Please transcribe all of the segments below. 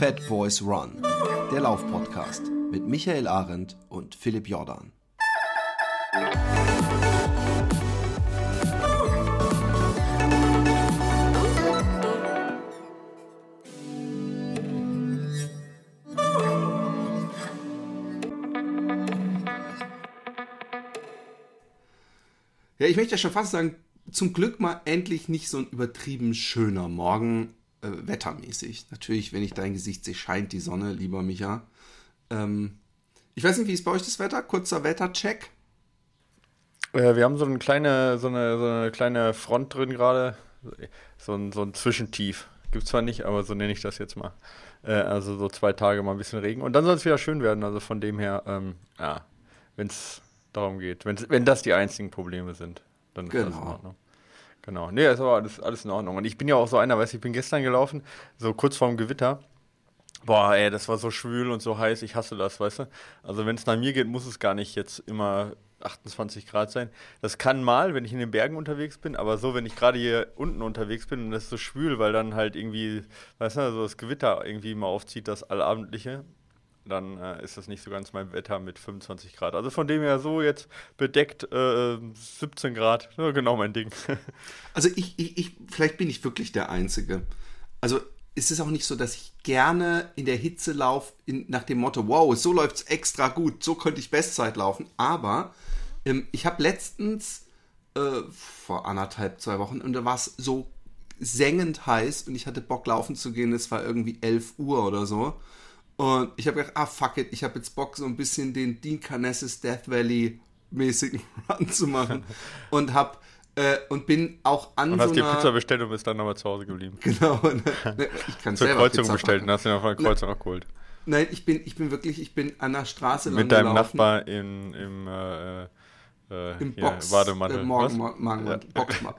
Fat Boys Run, der Laufpodcast mit Michael Arendt und Philipp Jordan. Ja, ich möchte ja schon fast sagen, zum Glück mal endlich nicht so ein übertrieben schöner Morgen, äh, wettermäßig. Natürlich, wenn ich dein Gesicht sehe, scheint die Sonne, lieber Micha. Ähm, ich weiß nicht, wie ist bei euch das Wetter? Kurzer Wettercheck. Äh, wir haben so eine kleine, so eine, so eine kleine Front drin gerade. So ein, so ein Zwischentief. Gibt zwar nicht, aber so nenne ich das jetzt mal. Äh, also so zwei Tage mal ein bisschen Regen. Und dann soll es wieder schön werden. Also von dem her, ähm, ja, wenn es darum geht. Wenn's, wenn das die einzigen Probleme sind, dann ist genau. das in Ordnung. Genau. Nee, ist aber alles, alles in Ordnung. Und ich bin ja auch so einer, weißt du, ich bin gestern gelaufen, so kurz vorm Gewitter. Boah, ey, das war so schwül und so heiß, ich hasse das, weißt du? Also wenn es nach mir geht, muss es gar nicht jetzt immer 28 Grad sein. Das kann mal, wenn ich in den Bergen unterwegs bin, aber so, wenn ich gerade hier unten unterwegs bin und es ist so schwül, weil dann halt irgendwie, weißt du, so das Gewitter irgendwie mal aufzieht, das Allabendliche, dann äh, ist das nicht so ganz mein Wetter mit 25 Grad. Also von dem her so jetzt bedeckt äh, 17 Grad, ja, genau mein Ding. Also ich, ich, ich, vielleicht bin ich wirklich der Einzige. Also es ist auch nicht so, dass ich gerne in der Hitze laufe nach dem Motto, wow, so läuft es extra gut, so könnte ich Bestzeit laufen. Aber ähm, ich habe letztens äh, vor anderthalb, zwei Wochen und da war es so sengend heiß und ich hatte Bock laufen zu gehen. Es war irgendwie 11 Uhr oder so. Und ich habe gedacht, ah fuck it, ich habe jetzt Bock, so ein bisschen den Dean Carnesses Death Valley mäßigen Run zu machen. und hab äh, und bin auch an und so hast dir einer... Pizza bestellt und bist dann nochmal zu Hause geblieben. Genau. Ne, ne, ich kann Zur selber Kreuzung Pizza bestellt und hast dir noch von der Kreuzung abgeholt. Nein, ich bin, ich bin wirklich, ich bin an der Straße lang Mit deinem gelaufen. Nachbar in, im äh, äh, Im Box, Bademantel. Äh, morgen, morgen,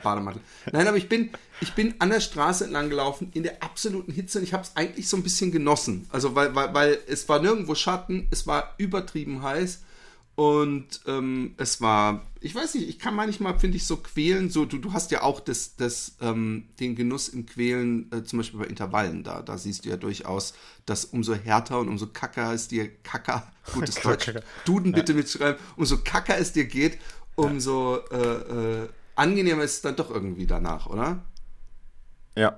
Bademantel. Nein, aber ich bin, ich bin an der Straße entlang gelaufen in der absoluten Hitze und ich habe es eigentlich so ein bisschen genossen. Also weil, weil, weil es war nirgendwo Schatten, es war übertrieben heiß und ähm, es war, ich weiß nicht, ich kann manchmal, finde ich, so quälen. So, du, du hast ja auch das, das, ähm, den Genuss im Quälen, äh, zum Beispiel bei Intervallen da. Da siehst du ja durchaus, dass umso härter und umso kacker es dir, kacker, gutes Deutsch. Duden bitte mitschreiben, umso kacker es dir geht, umso äh, äh, angenehmer ist es dann doch irgendwie danach, oder? Ja.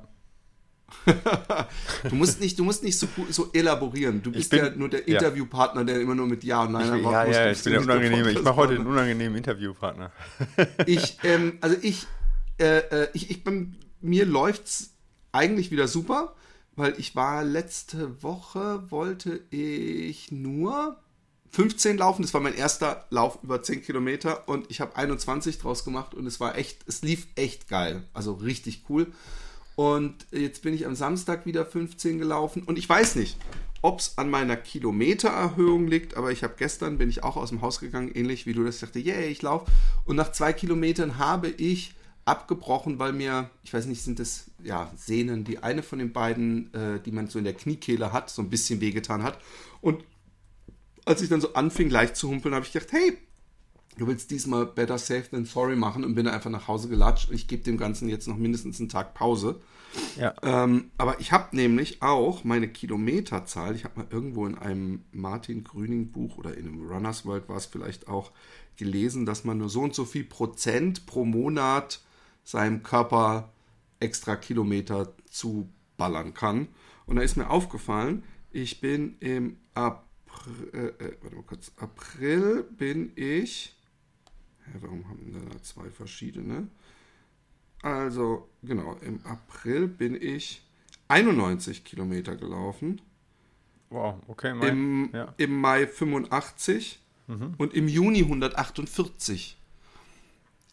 Du musst nicht, du musst nicht so, so elaborieren. Du bist bin- ja nur der ja. Interviewpartner, der immer nur mit Ja und Nein Ich, antworten ja, ja, Du ich bin der unangenehme. Ich mache heute Podcast-Partner. unangenehmen Interviewpartner. Ich, ähm, also ich, äh, äh, ich, ich bin, mir läuft's eigentlich wieder super, weil ich war letzte Woche, wollte ich nur 15 laufen. Das war mein erster Lauf über 10 Kilometer und ich habe 21 draus gemacht und es war echt, es lief echt geil. Also richtig cool. Und jetzt bin ich am Samstag wieder 15 gelaufen und ich weiß nicht, ob es an meiner Kilometererhöhung liegt, aber ich habe gestern, bin ich auch aus dem Haus gegangen, ähnlich wie du das sagte, yay, ich laufe. Und nach zwei Kilometern habe ich abgebrochen, weil mir, ich weiß nicht, sind das ja Sehnen, die eine von den beiden, äh, die man so in der Kniekehle hat, so ein bisschen wehgetan hat. Und als ich dann so anfing, leicht zu humpeln, habe ich gedacht, hey, du willst diesmal better safe than sorry machen und bin einfach nach Hause gelatscht. Ich gebe dem Ganzen jetzt noch mindestens einen Tag Pause. Ja. Ähm, aber ich habe nämlich auch meine Kilometerzahl, ich habe mal irgendwo in einem Martin Grüning Buch oder in einem Runners World war es vielleicht auch gelesen, dass man nur so und so viel Prozent pro Monat seinem Körper extra Kilometer zuballern kann. Und da ist mir aufgefallen, ich bin im April, äh, äh, warte mal kurz, April bin ich, warum haben wir da zwei verschiedene? Also, genau, im April bin ich 91 Kilometer gelaufen, Wow, okay. Mein, im, ja. im Mai 85 und im Juni 148.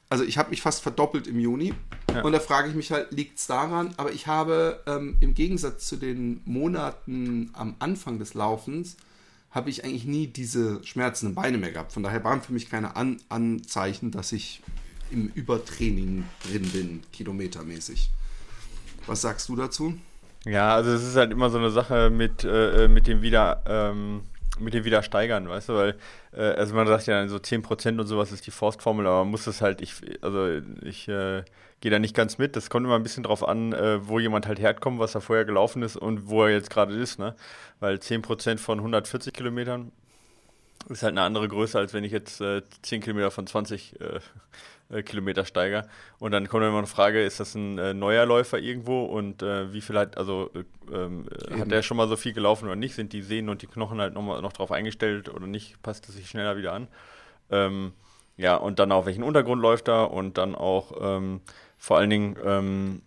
Also ich habe mich fast verdoppelt im Juni. Ja. Und da frage ich mich halt, liegt es daran? Aber ich habe ähm, im Gegensatz zu den Monaten am Anfang des Laufens, habe ich eigentlich nie diese schmerzenden Beine mehr gehabt. Von daher waren für mich keine An Anzeichen, dass ich im Übertraining drin bin, kilometermäßig. Was sagst du dazu? Ja, also es ist halt immer so eine Sache mit, äh, mit dem wieder, ähm, mit dem wieder steigern, weißt du, weil, äh, also man sagt ja so 10% und sowas ist die Faustformel, aber man muss es halt, ich, also ich äh, gehe da nicht ganz mit. Das kommt immer ein bisschen drauf an, äh, wo jemand halt herkommt, was er vorher gelaufen ist und wo er jetzt gerade ist, ne? Weil 10% von 140 Kilometern ist halt eine andere Größe, als wenn ich jetzt äh, 10 Kilometer von 20 äh, äh, Kilometer steige. Und dann kommt immer eine Frage, ist das ein äh, neuer Läufer irgendwo und äh, wie viel hat, also äh, ähm, hat der schon mal so viel gelaufen oder nicht? Sind die Sehnen und die Knochen halt noch, mal, noch drauf eingestellt oder nicht? Passt es sich schneller wieder an? Ähm, ja, und dann auf welchen Untergrund läuft er und dann auch ähm, vor allen Dingen, ähm,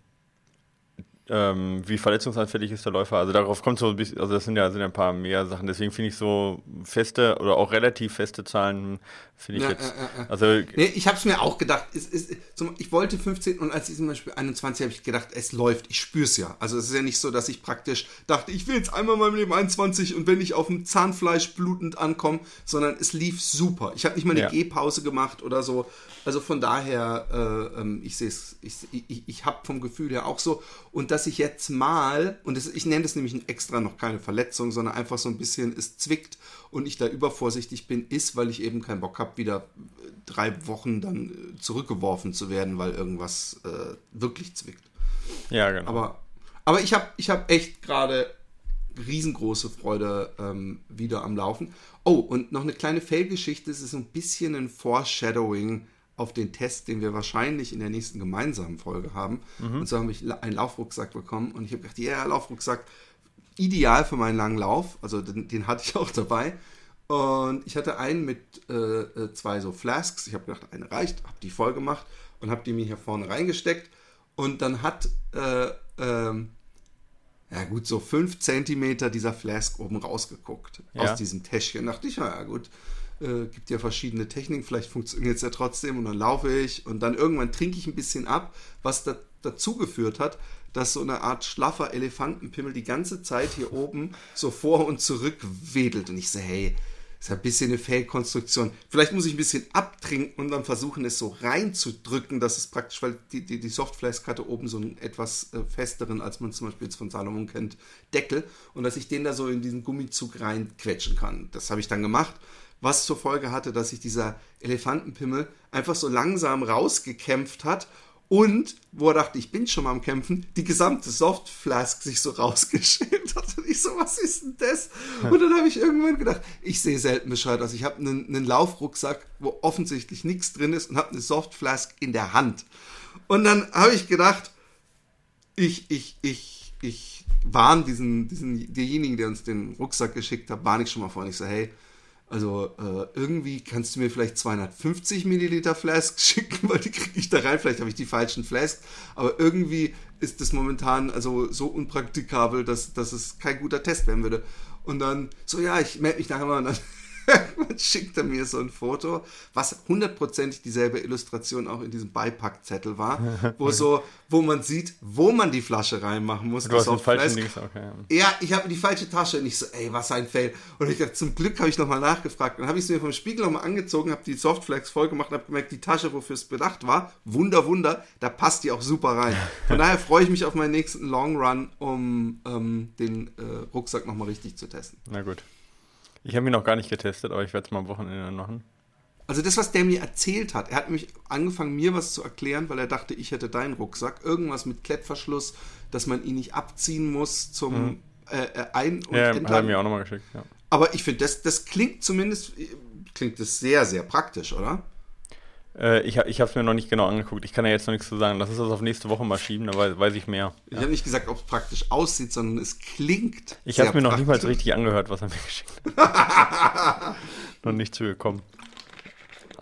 ähm, wie verletzungsanfällig ist der Läufer. Also darauf kommt so ein bisschen, also das sind ja, sind ja ein paar mehr Sachen. Deswegen finde ich so feste oder auch relativ feste Zahlen, finde ich ja, jetzt. Äh, äh, also nee, ich habe es mir auch gedacht. Es, es, ich wollte 15 und als ich zum Beispiel 21 habe ich gedacht, es läuft, ich spüre es ja. Also es ist ja nicht so, dass ich praktisch dachte, ich will jetzt einmal mal im Leben 21 und wenn ich auf dem Zahnfleisch blutend ankomme, sondern es lief super. Ich habe nicht mal eine ja. Gehpause gemacht oder so. Also von daher, äh, ähm, ich sehe es, ich, ich, ich habe vom Gefühl her auch so. Und dass ich jetzt mal, und das, ich nenne das nämlich extra noch keine Verletzung, sondern einfach so ein bisschen, es zwickt und ich da übervorsichtig bin, ist, weil ich eben keinen Bock habe, wieder drei Wochen dann äh, zurückgeworfen zu werden, weil irgendwas äh, wirklich zwickt. Ja, genau. Aber, aber ich habe ich hab echt gerade riesengroße Freude ähm, wieder am Laufen. Oh, und noch eine kleine Fail-Geschichte. Es ist ein bisschen ein Foreshadowing auf den Test, den wir wahrscheinlich in der nächsten gemeinsamen Folge haben. Mhm. Und so habe ich einen Laufrucksack bekommen und ich habe gedacht, ja, yeah, Laufrucksack, ideal für meinen langen Lauf. Also den, den hatte ich auch dabei. Und ich hatte einen mit äh, äh zwei so Flasks. Ich habe gedacht, eine reicht, habe die voll gemacht und habe die mir hier vorne reingesteckt. Und dann hat, äh, ähm, ja gut, so fünf Zentimeter dieser Flask oben rausgeguckt ja. aus diesem Täschchen. Da dachte ich, ja gut, äh, gibt ja verschiedene Techniken, vielleicht funktioniert es ja trotzdem und dann laufe ich und dann irgendwann trinke ich ein bisschen ab, was da, dazu geführt hat, dass so eine Art schlaffer Elefantenpimmel die ganze Zeit hier oben so vor und zurück wedelt und ich so, hey, ist ein bisschen eine Fehlkonstruktion. Vielleicht muss ich ein bisschen abtrinken und dann versuchen, es so reinzudrücken, dass es praktisch, weil die, die, die Softflask hatte oben so einen etwas äh, festeren, als man zum Beispiel jetzt von Salomon kennt, Deckel und dass ich den da so in diesen Gummizug reinquetschen kann. Das habe ich dann gemacht was zur Folge hatte, dass sich dieser Elefantenpimmel einfach so langsam rausgekämpft hat und, wo er dachte, ich bin schon mal am Kämpfen, die gesamte Softflask sich so rausgeschält hat. Und ich so, was ist denn das? Und dann habe ich irgendwann gedacht, ich sehe selten Bescheid aus. Ich habe einen, einen Laufrucksack, wo offensichtlich nichts drin ist und habe eine Softflask in der Hand. Und dann habe ich gedacht, ich, ich, ich, ich warne diesen, diesen, derjenigen, der uns den Rucksack geschickt hat, warne ich schon mal vor. Und ich so, hey, also äh, irgendwie kannst du mir vielleicht 250 Milliliter Flasks schicken, weil die kriege ich da rein. Vielleicht habe ich die falschen Flasks. Aber irgendwie ist das momentan also so unpraktikabel, dass, dass es kein guter Test werden würde. Und dann so, ja, ich melde mich nachher mal. Und dann man schickt er mir so ein Foto, was hundertprozentig dieselbe Illustration auch in diesem Beipackzettel war, wo so, wo man sieht, wo man die Flasche reinmachen muss. Du hast den falschen Links, okay. Ja, ich habe die falsche Tasche und ich so, ey, was ein Fail. Und ich dachte, zum Glück habe ich nochmal nachgefragt. Dann habe ich es mir vom Spiegel nochmal angezogen, habe die Softflex voll gemacht und habe gemerkt, die Tasche, wofür es bedacht war, Wunder, Wunder, da passt die auch super rein. Von daher freue ich mich auf meinen nächsten Long Run, um ähm, den äh, Rucksack nochmal richtig zu testen. Na gut. Ich habe ihn noch gar nicht getestet, aber ich werde es mal am Wochenende machen. Also das, was der mir erzählt hat, er hat nämlich angefangen, mir was zu erklären, weil er dachte, ich hätte deinen Rucksack. Irgendwas mit Klettverschluss, dass man ihn nicht abziehen muss zum mhm. äh, äh Ein- und ja, Entladen. hat er mir auch nochmal geschickt, ja. Aber ich finde, das, das klingt zumindest, klingt das sehr, sehr praktisch, oder? Äh, ich ich habe es mir noch nicht genau angeguckt. Ich kann ja jetzt noch nichts zu sagen. Lass uns das auf nächste Woche mal schieben, da weiß, weiß ich mehr. Ich ja. habe nicht gesagt, ob es praktisch aussieht, sondern es klingt. Ich habe mir noch nicht mal richtig angehört, was er mir geschickt hat. noch nicht zugekommen.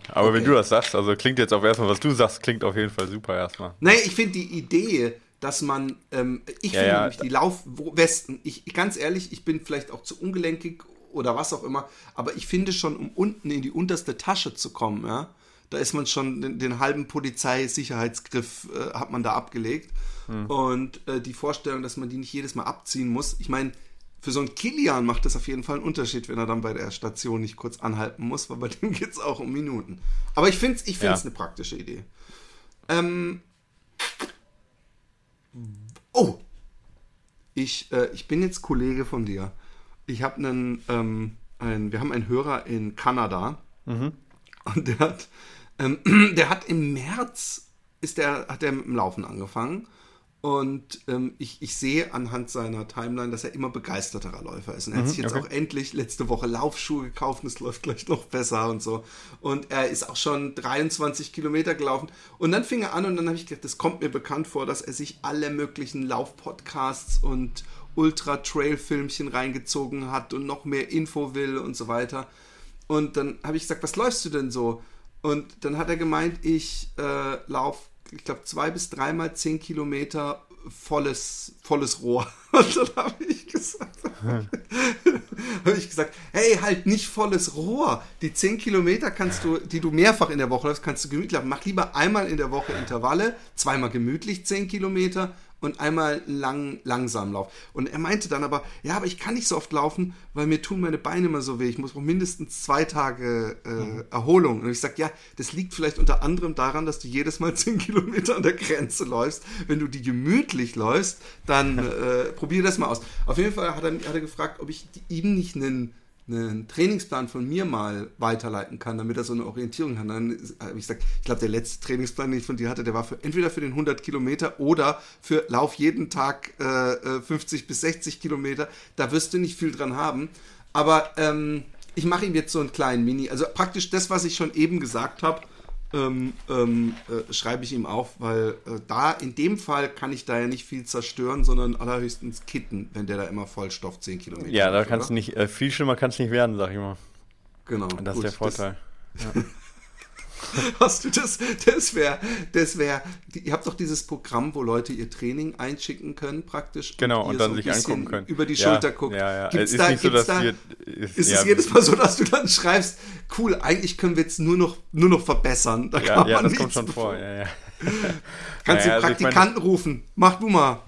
Aber okay. wenn du das sagst, also klingt jetzt auch erstmal, was du sagst, klingt auf jeden Fall super erstmal. Nee, ich finde die Idee, dass man, ähm, ich ja, finde ja. nämlich die Laufwesten, ich ganz ehrlich, ich bin vielleicht auch zu ungelenkig oder was auch immer, aber ich finde schon, um unten in die unterste Tasche zu kommen, ja, da ist man schon den, den halben Polizeisicherheitsgriff äh, hat man da abgelegt. Hm. Und äh, die Vorstellung, dass man die nicht jedes Mal abziehen muss, ich meine, für so einen Kilian macht das auf jeden Fall einen Unterschied, wenn er dann bei der Station nicht kurz anhalten muss, weil bei dem geht es auch um Minuten. Aber ich finde es ich find's ja. eine praktische Idee. Ähm, oh, ich, äh, ich bin jetzt Kollege von dir. Ich habe einen ähm, ein, wir haben einen Hörer in Kanada und der hat, ähm, der hat im März ist der, hat er mit dem Laufen angefangen. Und ähm, ich, ich sehe anhand seiner Timeline, dass er immer begeisterterer Läufer ist. Und er hat sich jetzt okay. auch endlich letzte Woche Laufschuhe gekauft und es läuft gleich noch besser und so. Und er ist auch schon 23 Kilometer gelaufen. Und dann fing er an und dann habe ich gedacht, das kommt mir bekannt vor, dass er sich alle möglichen Laufpodcasts und Ultra-Trail-Filmchen reingezogen hat und noch mehr Info will und so weiter. Und dann habe ich gesagt, was läufst du denn so? Und dann hat er gemeint, ich äh, laufe, ich glaube, zwei bis dreimal zehn Kilometer volles, volles Rohr. Und dann habe ich gesagt, habe ich gesagt, hey, halt nicht volles Rohr. Die zehn Kilometer kannst du, die du mehrfach in der Woche läufst, kannst du gemütlich laufen. Mach lieber einmal in der Woche Intervalle, zweimal gemütlich zehn Kilometer und einmal lang, langsam Lauf. Und er meinte dann aber, ja, aber ich kann nicht so oft laufen, weil mir tun meine Beine immer so weh. Ich muss mindestens zwei Tage äh, Mhm. Erholung. Und ich sage, ja, das liegt vielleicht unter anderem daran, dass du jedes Mal 10 Kilometer an der Grenze läufst. Wenn du die gemütlich läufst, dann äh, probier das mal aus. Auf jeden Fall hat er, hat er gefragt, ob ich ihm nicht einen einen Trainingsplan von mir mal weiterleiten kann, damit er so eine Orientierung hat. Dann habe ich gesagt, ich glaube, der letzte Trainingsplan, den ich von dir hatte, der war für, entweder für den 100 Kilometer oder für Lauf jeden Tag äh, äh, 50 bis 60 Kilometer. Da wirst du nicht viel dran haben. Aber ähm, ich mache ihm jetzt so einen kleinen Mini, also praktisch das, was ich schon eben gesagt habe, ähm, ähm, äh, schreibe ich ihm auf, weil äh, da in dem Fall kann ich da ja nicht viel zerstören, sondern allerhöchstens kitten, wenn der da immer Vollstoff 10 Kilometer Ja, da kannst du nicht, äh, viel schlimmer kann es nicht werden, sag ich mal. Genau. Das gut, ist der Vorteil. Hast du das? Das wäre, das wäre. Ihr habt doch dieses Programm, wo Leute ihr Training einschicken können, praktisch. Genau, ihr und dann so sich angucken können. Über die Ja, Schulter guckt. Ja, ja. Gibt's es ist da, nicht so, dass da, wir, ist ja, es jedes Mal so, dass du dann schreibst, cool, eigentlich können wir jetzt nur noch, nur noch verbessern. Da Ja, kann ja man das kommt schon bevor- vor. Ja, ja. Kannst Naja, den also ich meine- Praktikanten rufen. Mach du mal.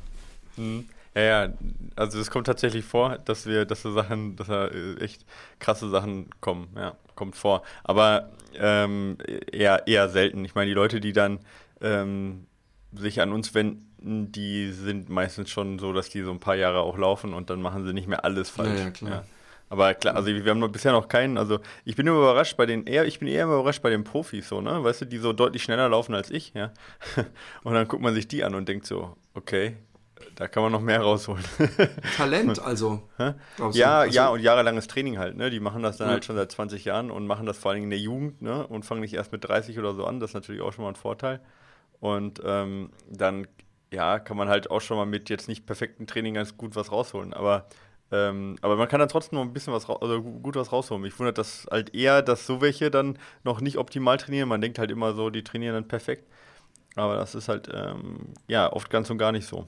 Ja, ja, also es kommt tatsächlich vor, dass wir, dass so Sachen, dass da äh, echt krasse Sachen kommen, ja, kommt vor. Aber ähm, eher, eher selten. Ich meine, die Leute, die dann ähm, sich an uns wenden, die sind meistens schon so, dass die so ein paar Jahre auch laufen und dann machen sie nicht mehr alles falsch. ja, klar. Aber klar, also wir haben noch bisher noch keinen, also ich bin immer überrascht bei den, eher, ich bin eher immer überrascht bei den Profis so, ne? Weißt du, die so deutlich schneller laufen als ich, ja. Und dann guckt man sich die an und denkt so, okay, da kann man noch mehr rausholen. Talent, also. Ja, also, ja, und jahrelanges Training halt, ne? Die machen das dann Ja. halt schon seit 20 Jahren und machen das vor allen Dingen in der Jugend, ne? Und fangen nicht erst mit 30 oder so an. Das ist natürlich auch schon mal ein Vorteil. Und ähm, dann, ja, kann man halt auch schon mal mit jetzt nicht perfektem Training ganz gut was rausholen. Aber, ähm, aber man kann dann trotzdem noch ein bisschen was, also gu- gut was rausholen. Mich wundert das halt eher, dass so welche dann noch nicht optimal trainieren. Man denkt halt immer so, die trainieren dann perfekt. Aber das ist halt, ähm, ja, oft ganz und gar nicht so.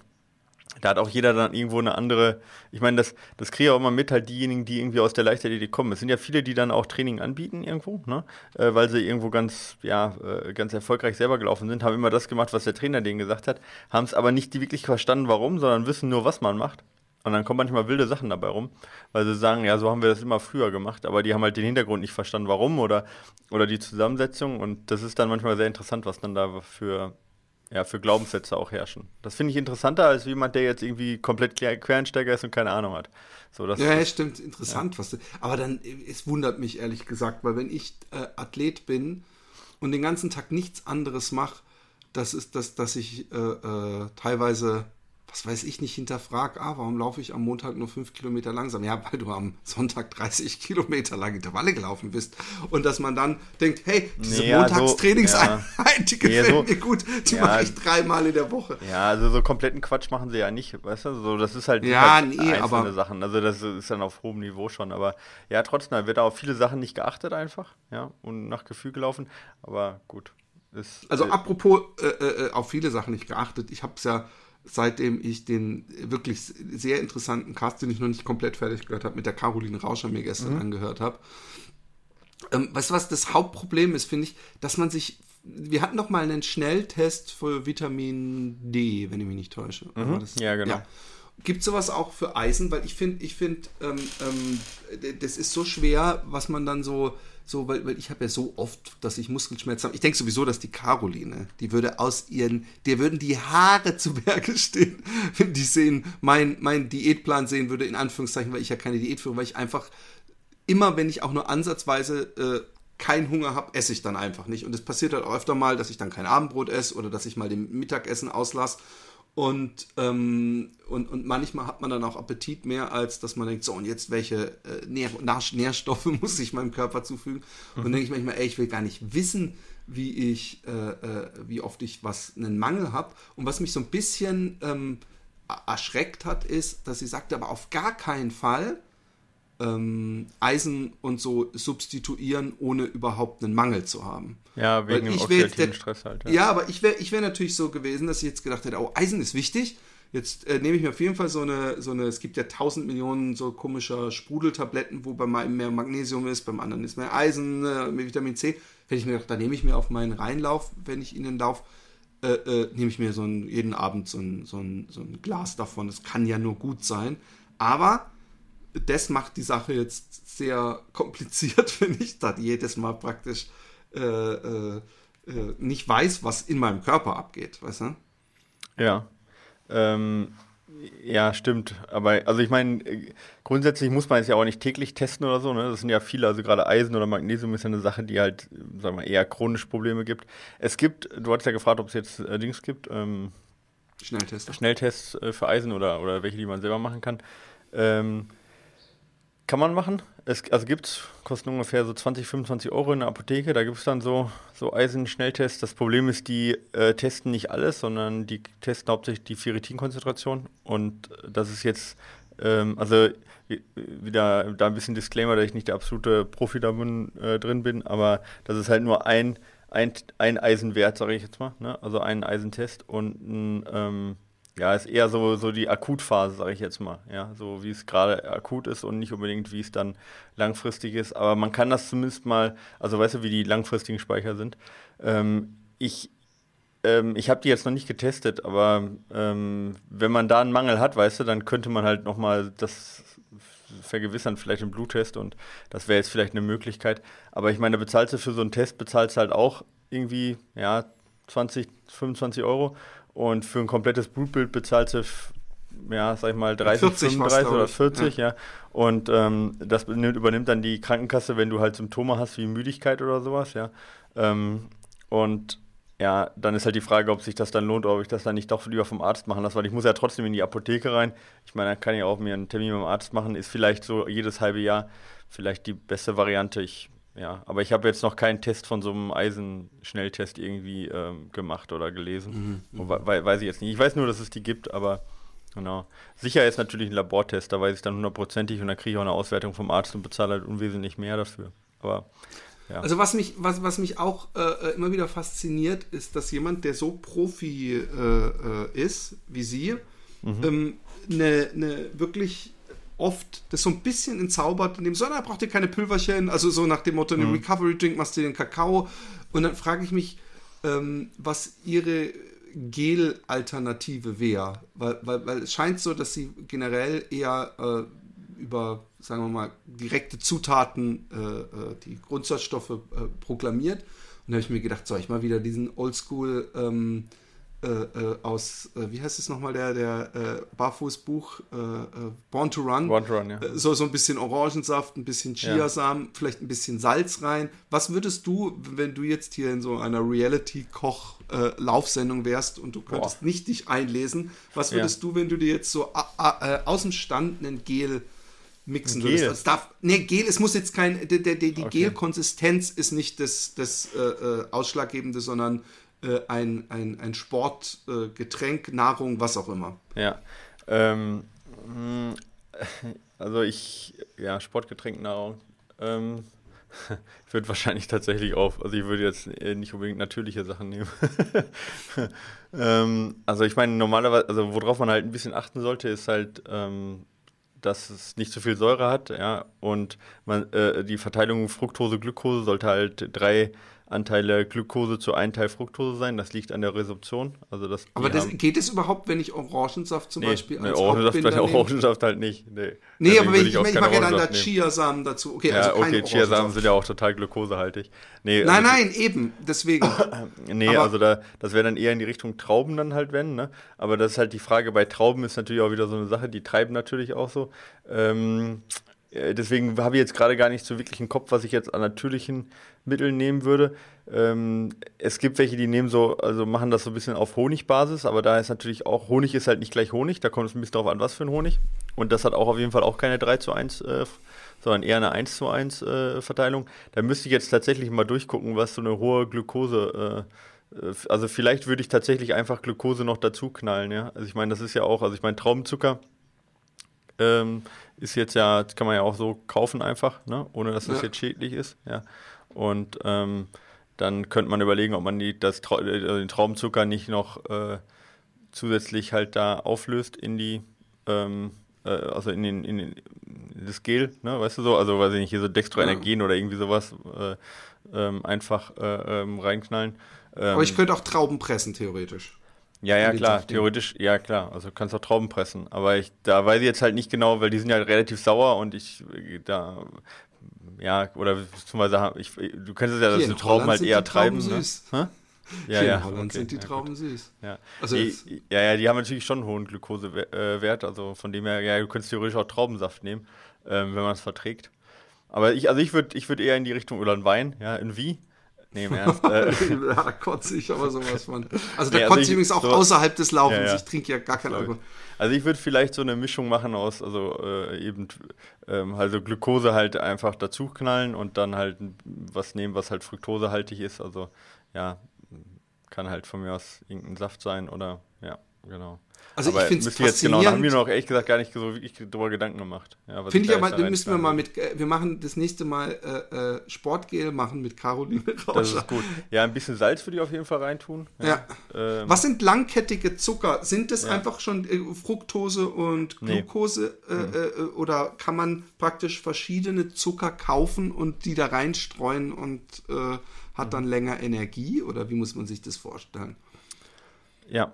Da hat auch jeder dann irgendwo eine andere, ich meine, das, das kriege ich auch immer mit, halt diejenigen, die irgendwie aus der Leichtathletik kommen. Es sind ja viele, die dann auch Training anbieten irgendwo, ne? Äh, weil sie irgendwo ganz, ja, äh, ganz erfolgreich selber gelaufen sind, haben immer das gemacht, was der Trainer denen gesagt hat, haben es aber nicht wirklich verstanden, warum, sondern wissen nur, was man macht. Und dann kommen manchmal wilde Sachen dabei rum, weil sie sagen, ja, so haben wir das immer früher gemacht, aber die haben halt den Hintergrund nicht verstanden, warum oder, oder die Zusammensetzung. Und das ist dann manchmal sehr interessant, was dann da für, ja, für Glaubenssätze auch herrschen. Das finde ich interessanter als jemand, der jetzt irgendwie komplett Quer- Quereinsteiger ist und keine Ahnung hat. So, das, Ja, ja, stimmt, interessant. Was du, aber dann, es wundert mich ehrlich gesagt, weil wenn ich äh, Athlet bin und den ganzen Tag nichts anderes mache, das ist das, dass ich äh, äh, teilweise, was weiß ich, nicht hinterfrage, ah, warum laufe ich am Montag nur fünf Kilometer langsam? Ja, weil du am Sonntag 30 Kilometer lang Intervalle gelaufen bist. Und dass man dann denkt, hey, diese Nee, ja, so- Montagstrainingseinheit, die Nee, gefällt so- mir gut, die ja, mache ich dreimal in der Woche. ja, also so kompletten Quatsch machen sie ja nicht, weißt du? So, das ist halt, Ja, halt nee, einzelne aber- Sachen. Also das ist dann auf hohem Niveau schon. Aber ja, trotzdem, da wird auf viele Sachen nicht geachtet einfach, ja, und nach Gefühl gelaufen. Aber gut. Ist, Also äh, apropos äh, äh, auf viele Sachen nicht geachtet. Ich habe es ja, seitdem ich den wirklich sehr interessanten Cast, den ich noch nicht komplett fertig gehört habe, mit der Caroline Rauscher mir gestern Mhm. angehört habe. Ähm, weißt du, was das Hauptproblem ist, finde ich, dass man sich. Wir hatten doch mal einen Schnelltest für Vitamin D, wenn ich mich nicht täusche. War das- Mhm. Ja, genau. Gibt sowas auch für Eisen? Weil ich finde, ich finde, ähm, ähm, das ist so schwer, was man dann so, so, weil, weil ich habe ja so oft, dass ich Muskelschmerzen habe. Ich denke sowieso, dass die Caroline, die würde aus ihren, der würden die Haare zu Berge stehen, wenn die sehen, mein, mein Diätplan sehen würde, in Anführungszeichen, weil ich ja keine Diät führe, weil ich einfach immer, wenn ich auch nur ansatzweise äh, keinen Hunger habe, esse ich dann einfach nicht. Und es passiert halt auch öfter mal, dass ich dann kein Abendbrot esse oder dass ich mal dem Mittagessen auslasse. Und, ähm, und, und manchmal hat man dann auch Appetit mehr, als dass man denkt, so, und jetzt welche äh, Nähr Nährstoffe muss ich meinem Körper zufügen? Und dann denke ich manchmal, ey, ich will gar nicht wissen, wie ich, äh, äh, wie oft ich was, einen Mangel habe. Und was mich so ein bisschen ähm, erschreckt hat, ist, dass sie sagte, aber auf gar keinen Fall ähm, Eisen und so substituieren, ohne überhaupt einen Mangel zu haben. Ja, wegen dem oxidativen Stress halt. Ja, ja aber ich wäre ich wär natürlich so gewesen, dass ich jetzt gedacht hätte, oh, Eisen ist wichtig. Jetzt äh, nehme ich mir auf jeden Fall so eine, so eine, es gibt ja tausend Millionen so komischer Sprudeltabletten, wo bei meinem mehr Magnesium ist, beim anderen ist mehr Eisen, äh, mehr Vitamin C. Hätte ich mir gedacht, da nehme ich mir auf meinen Reinlauf, wenn ich in den Lauf, äh, äh, nehme ich mir so ein, jeden Abend so ein, so, ein, so ein Glas davon. Das kann ja nur gut sein. Aber das macht die Sache jetzt sehr kompliziert, wenn ich da jedes Mal praktisch äh, äh, äh, nicht weiß, was in meinem Körper abgeht, weißt du? Ja. Ähm, ja, stimmt. Aber also ich meine, grundsätzlich muss man es ja auch nicht täglich testen oder so. Ne? Das sind ja viele, also gerade Eisen oder Magnesium ist ja eine Sache, die halt, sagen wir, eher chronische Probleme gibt. Es gibt, du hattest ja gefragt, ob es jetzt äh, Dings gibt. Ähm, Schnelltests. Schnelltests äh, für Eisen oder, oder welche, die man selber machen kann. Ähm, kann man machen. Es, also gibt es, kosten ungefähr so 20, 25 Euro in der Apotheke. Da gibt es dann so, so Eisen-Schnelltests. Das Problem ist, die äh, testen nicht alles, sondern die testen hauptsächlich die Ferritinkonzentration. Und das ist jetzt, ähm, also wieder da ein bisschen Disclaimer, dass ich nicht der absolute Profi da bin, äh, drin bin, aber das ist halt nur ein, ein, ein Eisenwert, sage ich jetzt mal. Ne? Also ein Eisentest und ein. Ähm, ja, ist eher so, so die Akutphase, sage ich jetzt mal. Ja, so wie es gerade akut ist und nicht unbedingt, wie es dann langfristig ist. Aber man kann das zumindest mal, also weißt du, wie die langfristigen Speicher sind. Ähm, ich ähm, ich habe die jetzt noch nicht getestet, aber ähm, wenn man da einen Mangel hat, weißt du, dann könnte man halt nochmal das vergewissern, vielleicht im Bluttest und das wäre jetzt vielleicht eine Möglichkeit. Aber ich meine, bezahlst du für so einen Test, bezahlst halt auch irgendwie, ja, 20, 25 Euro und für ein komplettes Blutbild bezahlt sie, ja, sag ich mal, 30, 40 35 oder 40, ja. ja. Und ähm, das übernimmt dann die Krankenkasse, wenn du halt Symptome hast wie Müdigkeit oder sowas, ja. Ähm, und ja, dann ist halt die Frage, ob sich das dann lohnt oder ob ich das dann nicht doch lieber vom Arzt machen lasse, weil ich muss ja trotzdem in die Apotheke rein. Ich meine, da kann ich auch mir einen Termin dem Arzt machen, ist vielleicht so jedes halbe Jahr vielleicht die beste Variante. Ich ja, aber ich habe jetzt noch keinen Test von so einem Eisenschnelltest irgendwie ähm, gemacht oder gelesen. Mhm, mhm. we weiß ich jetzt nicht. Ich weiß nur, dass es die gibt, aber genau. Sicher ist natürlich ein Labortest, da weiß ich dann hundertprozentig und da kriege ich auch eine Auswertung vom Arzt und bezahle halt unwesentlich mehr dafür. Aber ja. Also was mich, was, was mich auch äh, äh immer wieder fasziniert, ist, dass jemand, der so Profi äh, äh, ist wie Sie, mhm. ähm, eine, eine wirklich oft das so ein bisschen entzaubert, in dem so, na, braucht ihr keine Pülverchen, also so nach dem Motto, mhm. Recovery Drink machst du den Kakao. Und dann frage ich mich, ähm, was ihre Gel-Alternative wäre. Weil, weil, weil es scheint so, dass sie generell eher äh, über, sagen wir mal, direkte Zutaten, äh, äh die Grundsatzstoffe äh, proklamiert. Und da habe ich mir gedacht, soll ich mal wieder diesen Oldschool ähm, äh, äh, aus, äh, wie heißt es nochmal, der, der äh, Barfußbuch, äh, Born to Run. Born to Run, ja. So, so ein bisschen Orangensaft, ein bisschen Chiasamen, ja. vielleicht ein bisschen Salz rein. Was würdest du, wenn du jetzt hier in so einer Reality-Koch-Laufsendung wärst und du könntest Boah. nicht dich einlesen, was würdest ja. du, wenn du dir jetzt so aus dem Stand einen Gel mixen Gel. würdest. Das darf, nee, Gel, es muss jetzt kein, die, die, die okay. Gelkonsistenz ist nicht das, das äh, Ausschlaggebende, sondern äh, ein, ein, ein Sportgetränk, äh, Nahrung, was auch immer. Ja. Ähm, hm, also ich, ja, Sportgetränk, Nahrung. Ähm, ich würde wahrscheinlich tatsächlich auf, also ich würde jetzt äh, nicht unbedingt natürliche Sachen nehmen. ähm, also ich meine, normalerweise, also worauf man halt ein bisschen achten sollte, ist halt, ähm, dass es nicht zu viel Säure hat, ja, und man, äh, die Verteilung Fructose, Glukose sollte halt drei Anteile Glucose zu einem Teil Fructose sein. Das liegt an der Resorption. Also das, Aber das, geht es überhaupt, wenn ich Orangensaft zum nee, Beispiel als nee, Orangensaft, vielleicht Orangensaft halt nicht. Nee, nee aber wenn ich, ich, ich mache ja dann da Chiasamen dazu. Okay, ja, also okay Chiasamen sind ja auch total glukosehaltig. Nee, nein, also, nein, eben, deswegen. nee, aber, also da, das wäre dann eher in die Richtung Trauben dann halt, wenn, ne? Aber das ist halt die Frage, bei Trauben ist natürlich auch wieder so eine Sache, die treiben natürlich auch so. Ähm, äh, deswegen habe ich jetzt gerade gar nicht so wirklich einen Kopf, was ich jetzt an natürlichen Mitteln nehmen würde. Ähm, es gibt welche, die nehmen so, also machen das so ein bisschen auf Honigbasis, aber da ist natürlich auch, Honig ist halt nicht gleich Honig, da kommt es ein bisschen darauf an, was für ein Honig. Und das hat auch auf jeden Fall auch keine 3 zu 1, äh, sondern eher eine 1 zu 1 äh, Verteilung. Da müsste ich jetzt tatsächlich mal durchgucken, was so eine hohe Glukose äh, äh, also vielleicht würde ich tatsächlich einfach Glucose noch dazu knallen, ja. Also ich meine, das ist ja auch, also ich meine, Traubenzucker ähm, ist jetzt ja, das kann man ja auch so kaufen einfach, ne? ohne dass das ja. jetzt schädlich ist, ja. Und ähm, dann könnte man überlegen, ob man die, das, äh, den Traubenzucker nicht noch äh, zusätzlich halt da auflöst in die, ähm, äh, also in, den, in, den, in das Gel, ne, weißt du so, also weiß ich nicht, hier so Dextroenergien ja. oder irgendwie sowas äh, ähm, einfach äh, ähm, reinknallen. Aber ich ähm, könnte auch Trauben pressen, theoretisch. Ja, ja, klar, theoretisch, ja, klar. Also kannst auch Trauben pressen. Aber ich, da weiß ich jetzt halt nicht genau, weil die sind ja relativ sauer und ich, da, ja, oder beziehungsweise, ich, du kennst es ja, dass die Trauben halt eher treiben. Ne? Süß. Ne? Ja, Hier ja. In Holland okay, sind die Trauben ja, süß. Ja. Also die, ja, ja, die haben natürlich schon einen hohen Glukosewert. Also von dem her, ja, du könntest theoretisch auch Traubensaft nehmen, ähm, wenn man es verträgt. Aber ich, also ich würde ich würd eher in die Richtung, oder ein Wein, ja, in Wie. Nee, im Ernst. Äh. da kotze ich aber sowas von. Also da nee, also kotze ich übrigens auch so, außerhalb des Laufens. Ja, ja. Ich trinke ja gar keinen Alkohol. Also ich würde vielleicht so eine Mischung machen aus, also äh, eben, ähm, also Glukose halt einfach dazu knallen und dann halt was nehmen, was halt fruktosehaltig ist. Also ja, kann halt von mir aus irgendein Saft sein oder ja, genau. Also aber ich finde es jetzt genau, da haben wir noch ehrlich gesagt gar nicht so wirklich drüber Gedanken gemacht. Ja, finde ich aber, da müssen wir mal mit, äh, wir machen das nächste Mal äh, äh, Sportgel machen mit Caroline Rauscher. Das ist gut. Ja, ein bisschen Salz würde ich auf jeden Fall reintun. Ja. ja. Ähm. Was sind langkettige Zucker? Sind das ja. einfach schon äh, Fructose und Glucose nee. mhm. Äh, oder kann man praktisch verschiedene Zucker kaufen und die da reinstreuen und hat dann mhm. länger Energie oder wie muss man sich das vorstellen? Ja,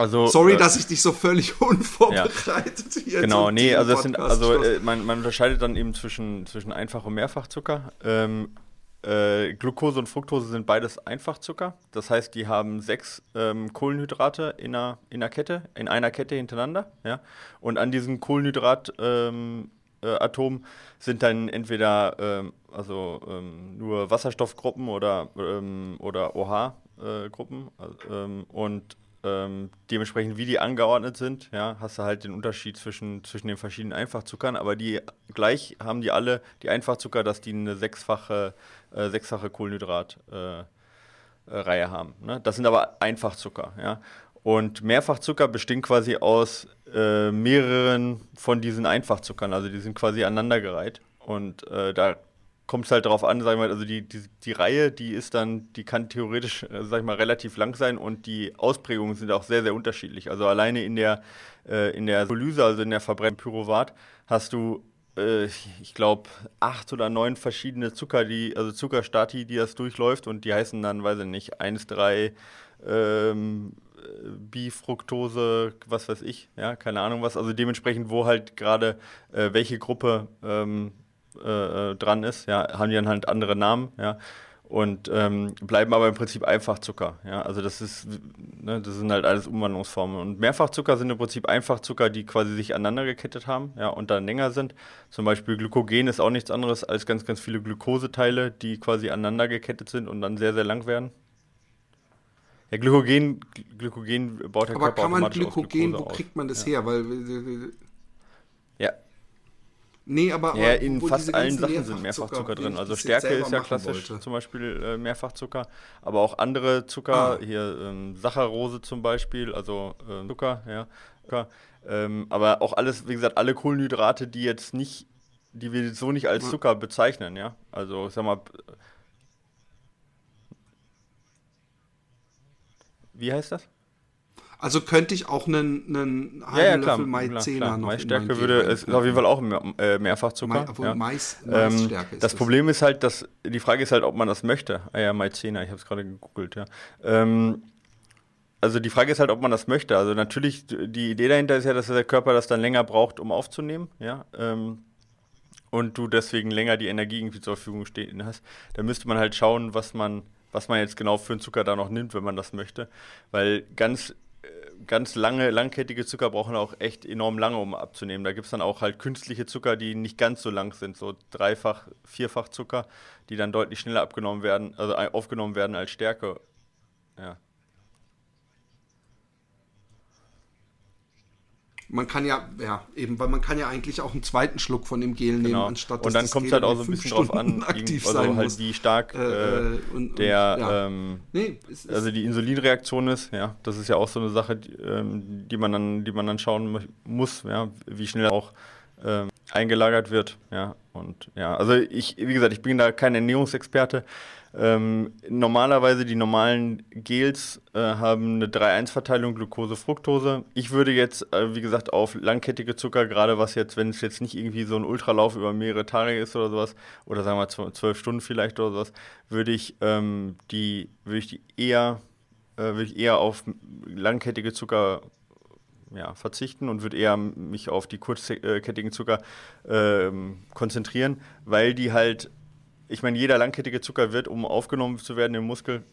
also, Sorry, äh, dass ich dich so völlig unvorbereitet ja. hier Genau, nee, also, sind, also äh, man, man, unterscheidet dann eben zwischen, zwischen Einfach- und Mehrfachzucker. Ähm, äh, Glucose und Fructose sind beides Einfachzucker. Das heißt, die haben sechs ähm, Kohlenhydrate in einer, in einer Kette, in einer Kette hintereinander. Ja? Und an diesen Kohlenhydratatomen ähm, äh, sind dann entweder ähm, also ähm, nur Wasserstoffgruppen oder, ähm, oder OH-Gruppen. Äh, ähm, und ähm, dementsprechend, wie die angeordnet sind, ja, hast du halt den Unterschied zwischen, zwischen den verschiedenen Einfachzuckern, aber die gleich haben die alle die Einfachzucker, dass die eine sechsfache, äh, sechsfache Kohlenhydratreihe äh, äh, haben. Ne? Das sind aber Einfachzucker, ja. Und Mehrfachzucker bestehen quasi aus äh, mehreren von diesen Einfachzuckern, also die sind quasi aneinandergereiht. Und äh, da kommt es halt darauf an, sag ich mal, also die, die, die Reihe, die ist dann, die kann theoretisch, äh, sag ich mal, relativ lang sein und die Ausprägungen sind auch sehr, sehr unterschiedlich. Also alleine in der, äh, in der Solyse, also in der Verbrennung Pyruvat, hast du, äh, ich glaube, acht oder neun verschiedene Zucker, die, also Zuckerstati, die das durchläuft und die heißen dann, weiß ich nicht, 1, 3, ähm, Bifructose, was weiß ich, ja, keine Ahnung was. Also dementsprechend, wo halt gerade äh, welche Gruppe ähm, äh, dran ist, ja, haben die dann halt andere Namen, ja, und ähm, bleiben aber im Prinzip Einfachzucker, ja, also das ist, ne, das sind halt alles Umwandlungsformen und Mehrfachzucker sind im Prinzip Einfachzucker, die quasi sich aneinander gekettet haben, ja, und dann länger sind. Zum Beispiel Glykogen ist auch nichts anderes als ganz, ganz viele Glukoseteile, die quasi aneinander gekettet sind und dann sehr, sehr lang werden. Ja, Glykogen, Glykogen baut der Aber Körper kann man Glykogen, wo kriegt man das ja. her? Weil Nee, aber, ja, in fast allen Sachen sind Mehrfachzucker drin. Also Stärke ist ja klassisch, wollte. zum Beispiel äh, Mehrfachzucker. Aber auch andere Zucker, ah. hier ähm, Saccharose zum Beispiel, also äh, Zucker, ja. Zucker. Ähm, aber auch alles, wie gesagt, alle Kohlenhydrate, die jetzt nicht, die wir so nicht als Zucker bezeichnen, ja. Also, ich sag mal, wie heißt das? Also könnte ich auch einen, einen halben ja, ja, klar, Löffel Maizena noch Maisstärke würde, ist auf jeden Fall auch mehr, äh, Mehrfachzucker. Ma, ja. Mais, ähm, das, das Problem ist halt, dass die Frage ist halt, ob man das möchte. Ah ja, Maizena, ich habe es gerade gegoogelt, ja. Ähm, also die Frage ist halt, ob man das möchte. Also natürlich, die Idee dahinter ist ja, dass der Körper das dann länger braucht, um aufzunehmen, ja. Ähm, und du deswegen länger die Energie irgendwie zur Verfügung stehen hast. Da müsste man halt schauen, was man, was man jetzt genau für einen Zucker da noch nimmt, wenn man das möchte. Weil ganz ganz lange, langkettige Zucker brauchen auch echt enorm lange, um abzunehmen. Da gibt es dann auch halt künstliche Zucker, die nicht ganz so lang sind, so dreifach, vierfach Zucker, die dann deutlich schneller abgenommen werden, also aufgenommen werden als Stärke. Ja. Man kann ja, ja, eben, weil man kann ja eigentlich auch einen zweiten Schluck von dem Gel nehmen, genau. anstatt Und dann kommt es halt auch so ein bisschen drauf an, aktiv also sein halt muss. wie stark äh, äh, und, der, und, ja. ähm, nee, es also die Insulinreaktion ist, ja, das ist ja auch so eine Sache, die, ähm, die man dann, die man dann schauen muss, ja, wie schnell auch ähm, eingelagert wird, ja, und ja, also ich, wie gesagt, ich bin da kein Ernährungsexperte, ähm, normalerweise die normalen Gels äh, haben eine 3-1-Verteilung Glucose-Fructose. Ich würde jetzt, äh, wie gesagt, auf langkettige Zucker, gerade was jetzt, wenn es jetzt nicht irgendwie so ein Ultralauf über mehrere Tage ist oder sowas, oder sagen wir zwölf Stunden vielleicht oder sowas, würde ich ähm, die, würde ich die eher, äh, würde ich eher auf langkettige Zucker ja, verzichten und würde eher mich auf die kurzkettigen Zucker ähm, konzentrieren, weil die halt ich meine, jeder langkettige Zucker wird, um aufgenommen zu werden im Muskel,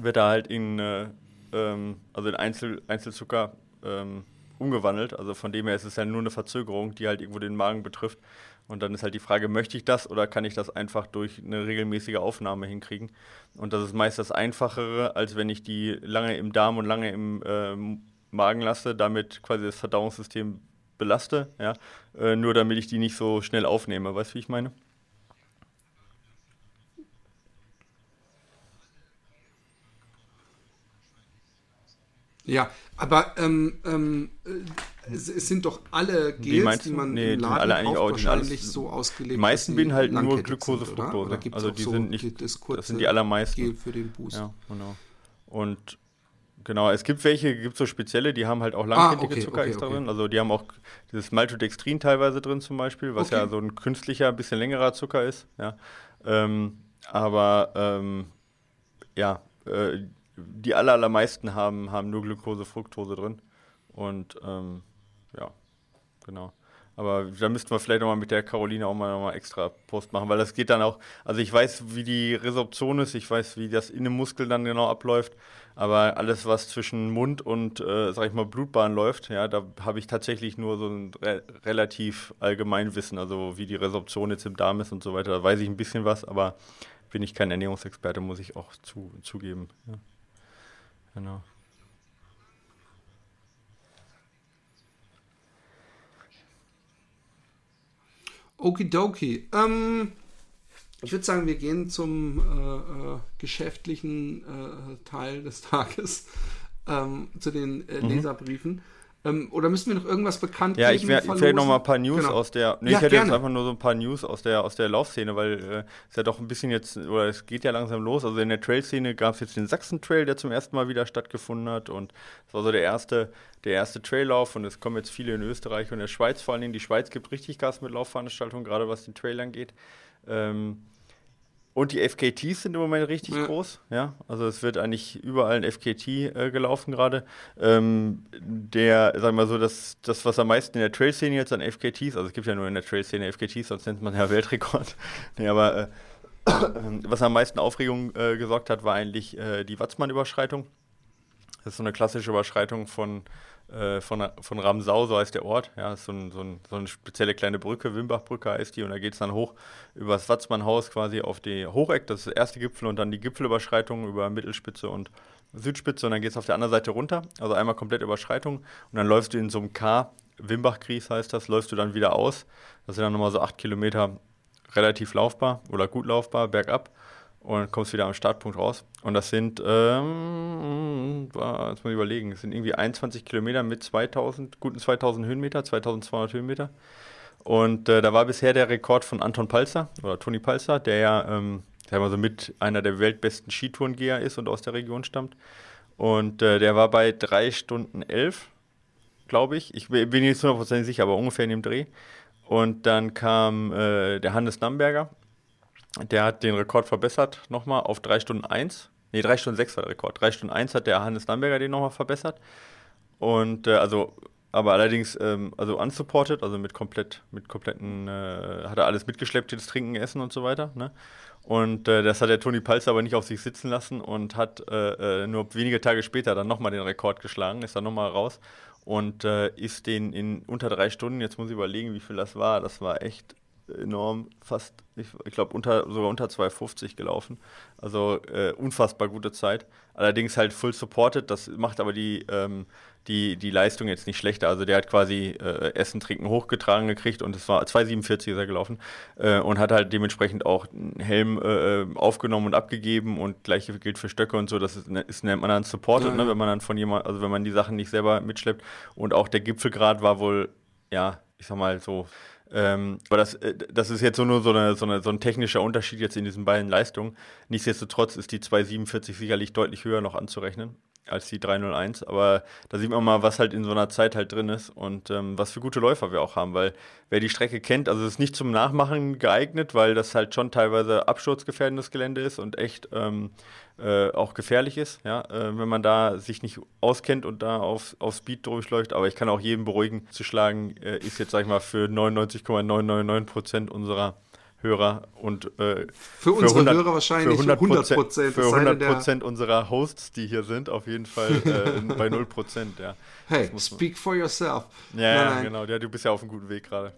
wird da halt in, äh, ähm, also in Einzel, Einzelzucker ähm, umgewandelt. Also von dem her ist es ja nur eine Verzögerung, die halt irgendwo den Magen betrifft. Und dann ist halt die Frage, möchte ich das oder kann ich das einfach durch eine regelmäßige Aufnahme hinkriegen? Und das ist meist das Einfachere, als wenn ich die lange im Darm und lange im äh, Magen lasse, damit quasi das Verdauungssystem belaste, ja, äh, nur damit ich die nicht so schnell aufnehme. Weißt du, wie ich meine? Ja, aber ähm, ähm, es, es, sind doch alle Gels, die, man nee, im Laden alle eigentlich kauft, wahrscheinlich alles, so ausgelegt. Die meisten halt nur Glucose, Fructose. Also die so sind nicht, das, das, sind die allermeisten. Gel für den Boost. Ja, genau. Und genau, es gibt welche, gibt so spezielle, die haben halt auch langkettige ah, okay, Zucker okay, extra okay. drin. Also die haben auch dieses Maltodextrin teilweise drin zum Beispiel, was ja so ein künstlicher, bisschen längerer Zucker ist. Ja. Ähm, aber ähm, ja, äh, die allermeisten haben, haben nur Glucose, Fructose drin. Und ähm, ja, genau. Aber da müssten wir vielleicht nochmal mit der Caroline auch mal nochmal extra Post machen, weil das geht dann auch, also ich weiß, wie die Resorption ist, ich weiß, wie das in dem Muskel dann genau abläuft, aber alles, was zwischen Mund und, äh, sag ich mal, Blutbahn läuft, ja, da habe ich tatsächlich nur so ein re relativ Allgemeinwissen, also wie die Resorption jetzt im Darm ist und so weiter, da weiß ich ein bisschen was, aber bin ich kein Ernährungsexperte, muss ich auch zu, zugeben. Ja. Genau. Okidoki. Ähm, ich würde sagen, wir gehen zum äh, äh, geschäftlichen äh, Teil des Tages, ähm, zu den äh, mhm. Leserbriefen. Ähm, oder müssen wir noch irgendwas bekannt ja, ich vielleicht noch mal ein paar News genau. aus der. Nee, ja, ich hätte gerne. jetzt einfach nur so ein paar News aus der, aus der Laufszene, weil äh, es ja doch ein bisschen jetzt, oder es geht ja langsam los. Also in der Trail-Szene gab es jetzt den Sachsen-Trail, der zum ersten Mal wieder stattgefunden hat. Und das war so der erste, der erste Traillauf. Und es kommen jetzt viele in Österreich und in der Schweiz vor allen Dingen. Die Schweiz gibt richtig Gas mit Laufveranstaltungen, gerade was den Trail angeht. Ähm, und die FKTs sind im Moment richtig ja. groß, ja. Also es wird eigentlich überall ein FKT äh, gelaufen gerade. Ähm, der, sagen wir mal so, das, das, was am meisten in der Trail-Szene jetzt an FKTs, also es gibt ja nur in der Trail-Szene FKTs, sonst nennt man ja Weltrekord. nee, aber äh, was am meisten Aufregung äh, gesorgt hat, war eigentlich äh, die Watzmann-Überschreitung. Das ist so eine klassische Überschreitung von äh, von, von Ramsau, so heißt der Ort. Ja, ist so, ein, so, ein, so eine spezielle kleine Brücke, Wimbachbrücke heißt die, und da geht es dann hoch über das Watzmannhaus quasi auf die Hocheck, das ist der erste Gipfel, und dann die Gipfelüberschreitung über Mittelspitze und Südspitze, und dann geht es auf der anderen Seite runter, also einmal komplett Überschreitung, und dann läufst du in so einem K, Wimbachkries heißt das, läufst du dann wieder aus. Das sind dann nochmal so acht Kilometer relativ laufbar oder gut laufbar, bergab und kommst wieder am Startpunkt raus. Und das sind, ähm, jetzt muss ich überlegen, es sind irgendwie 21 Kilometer mit 2000, guten 2000 Höhenmeter, 2200 Höhenmeter. Und äh, da war bisher der Rekord von Anton Palzer oder Toni Palzer, der ja, ähm, sagen wir so, mit einer der weltbesten Skitourengeher ist und aus der Region stammt. Und äh, der war bei 3 Stunden 11, glaube ich. Ich bin nicht 100% sicher, aber ungefähr in dem Dreh. Und dann kam äh, der Hannes Namberger der hat den Rekord verbessert nochmal auf 3 Stunden 1. Ne, 3 Stunden 6 war der Rekord. 3 Stunden 1 hat der Hannes Lamberger den nochmal verbessert. Und äh, also, aber allerdings, ähm, also unsupported, also mit komplett, mit kompletten, äh, hat er alles mitgeschleppt, jetzt Trinken, Essen und so weiter. Ne? Und äh, das hat der Toni Palzer aber nicht auf sich sitzen lassen und hat äh, äh nur wenige Tage später dann nochmal den Rekord geschlagen, ist dann nochmal raus und äh, ist den in unter drei Stunden, jetzt muss ich überlegen, wie viel das war, das war echt enorm, fast, ich, ich glaube, unter, sogar unter 2,50 gelaufen. Also äh, unfassbar gute Zeit. Allerdings halt full supported, das macht aber die, ähm, die, die Leistung jetzt nicht schlechter. Also der hat quasi äh, Essen, Trinken hochgetragen gekriegt und es war 2,47 ist er gelaufen äh, und hat halt dementsprechend auch einen Helm äh, aufgenommen und abgegeben und gleiche gilt für Stöcke und so. Das ist, ist nennt man dann supported, ja, ne, wenn man dann von jemand, also wenn man die Sachen nicht selber mitschleppt. Und auch der Gipfelgrad war wohl, ja, ich sag mal so ähm, aber das, äh, das ist jetzt so nur so, eine, so, eine, so ein technischer Unterschied jetzt in diesen beiden Leistungen. Nichtsdestotrotz ist die 247 sicherlich deutlich höher noch anzurechnen als die 301. Aber da sieht man mal, was halt in so einer Zeit halt drin ist und ähm, was für gute Läufer wir auch haben, weil wer die Strecke kennt, also es ist nicht zum Nachmachen geeignet, weil das halt schon teilweise absturzgefährdendes Gelände ist und echt ähm, äh, auch gefährlich ist, ja, äh, wenn man da sich nicht auskennt und da auf, auf Speed durchläuft. Aber ich kann auch jedem beruhigen, zu schlagen äh, ist jetzt, sag ich mal, für 99,999 Prozent unserer Hörer und äh, für unsere 100, Hörer wahrscheinlich für 100 Prozent. Für 100 Prozent unserer Hosts, die hier sind, auf jeden Fall äh, bei 0 Prozent, ja. Hey, speak for yourself. Ja, nein, nein. genau. Ja, du bist ja auf einem guten Weg gerade.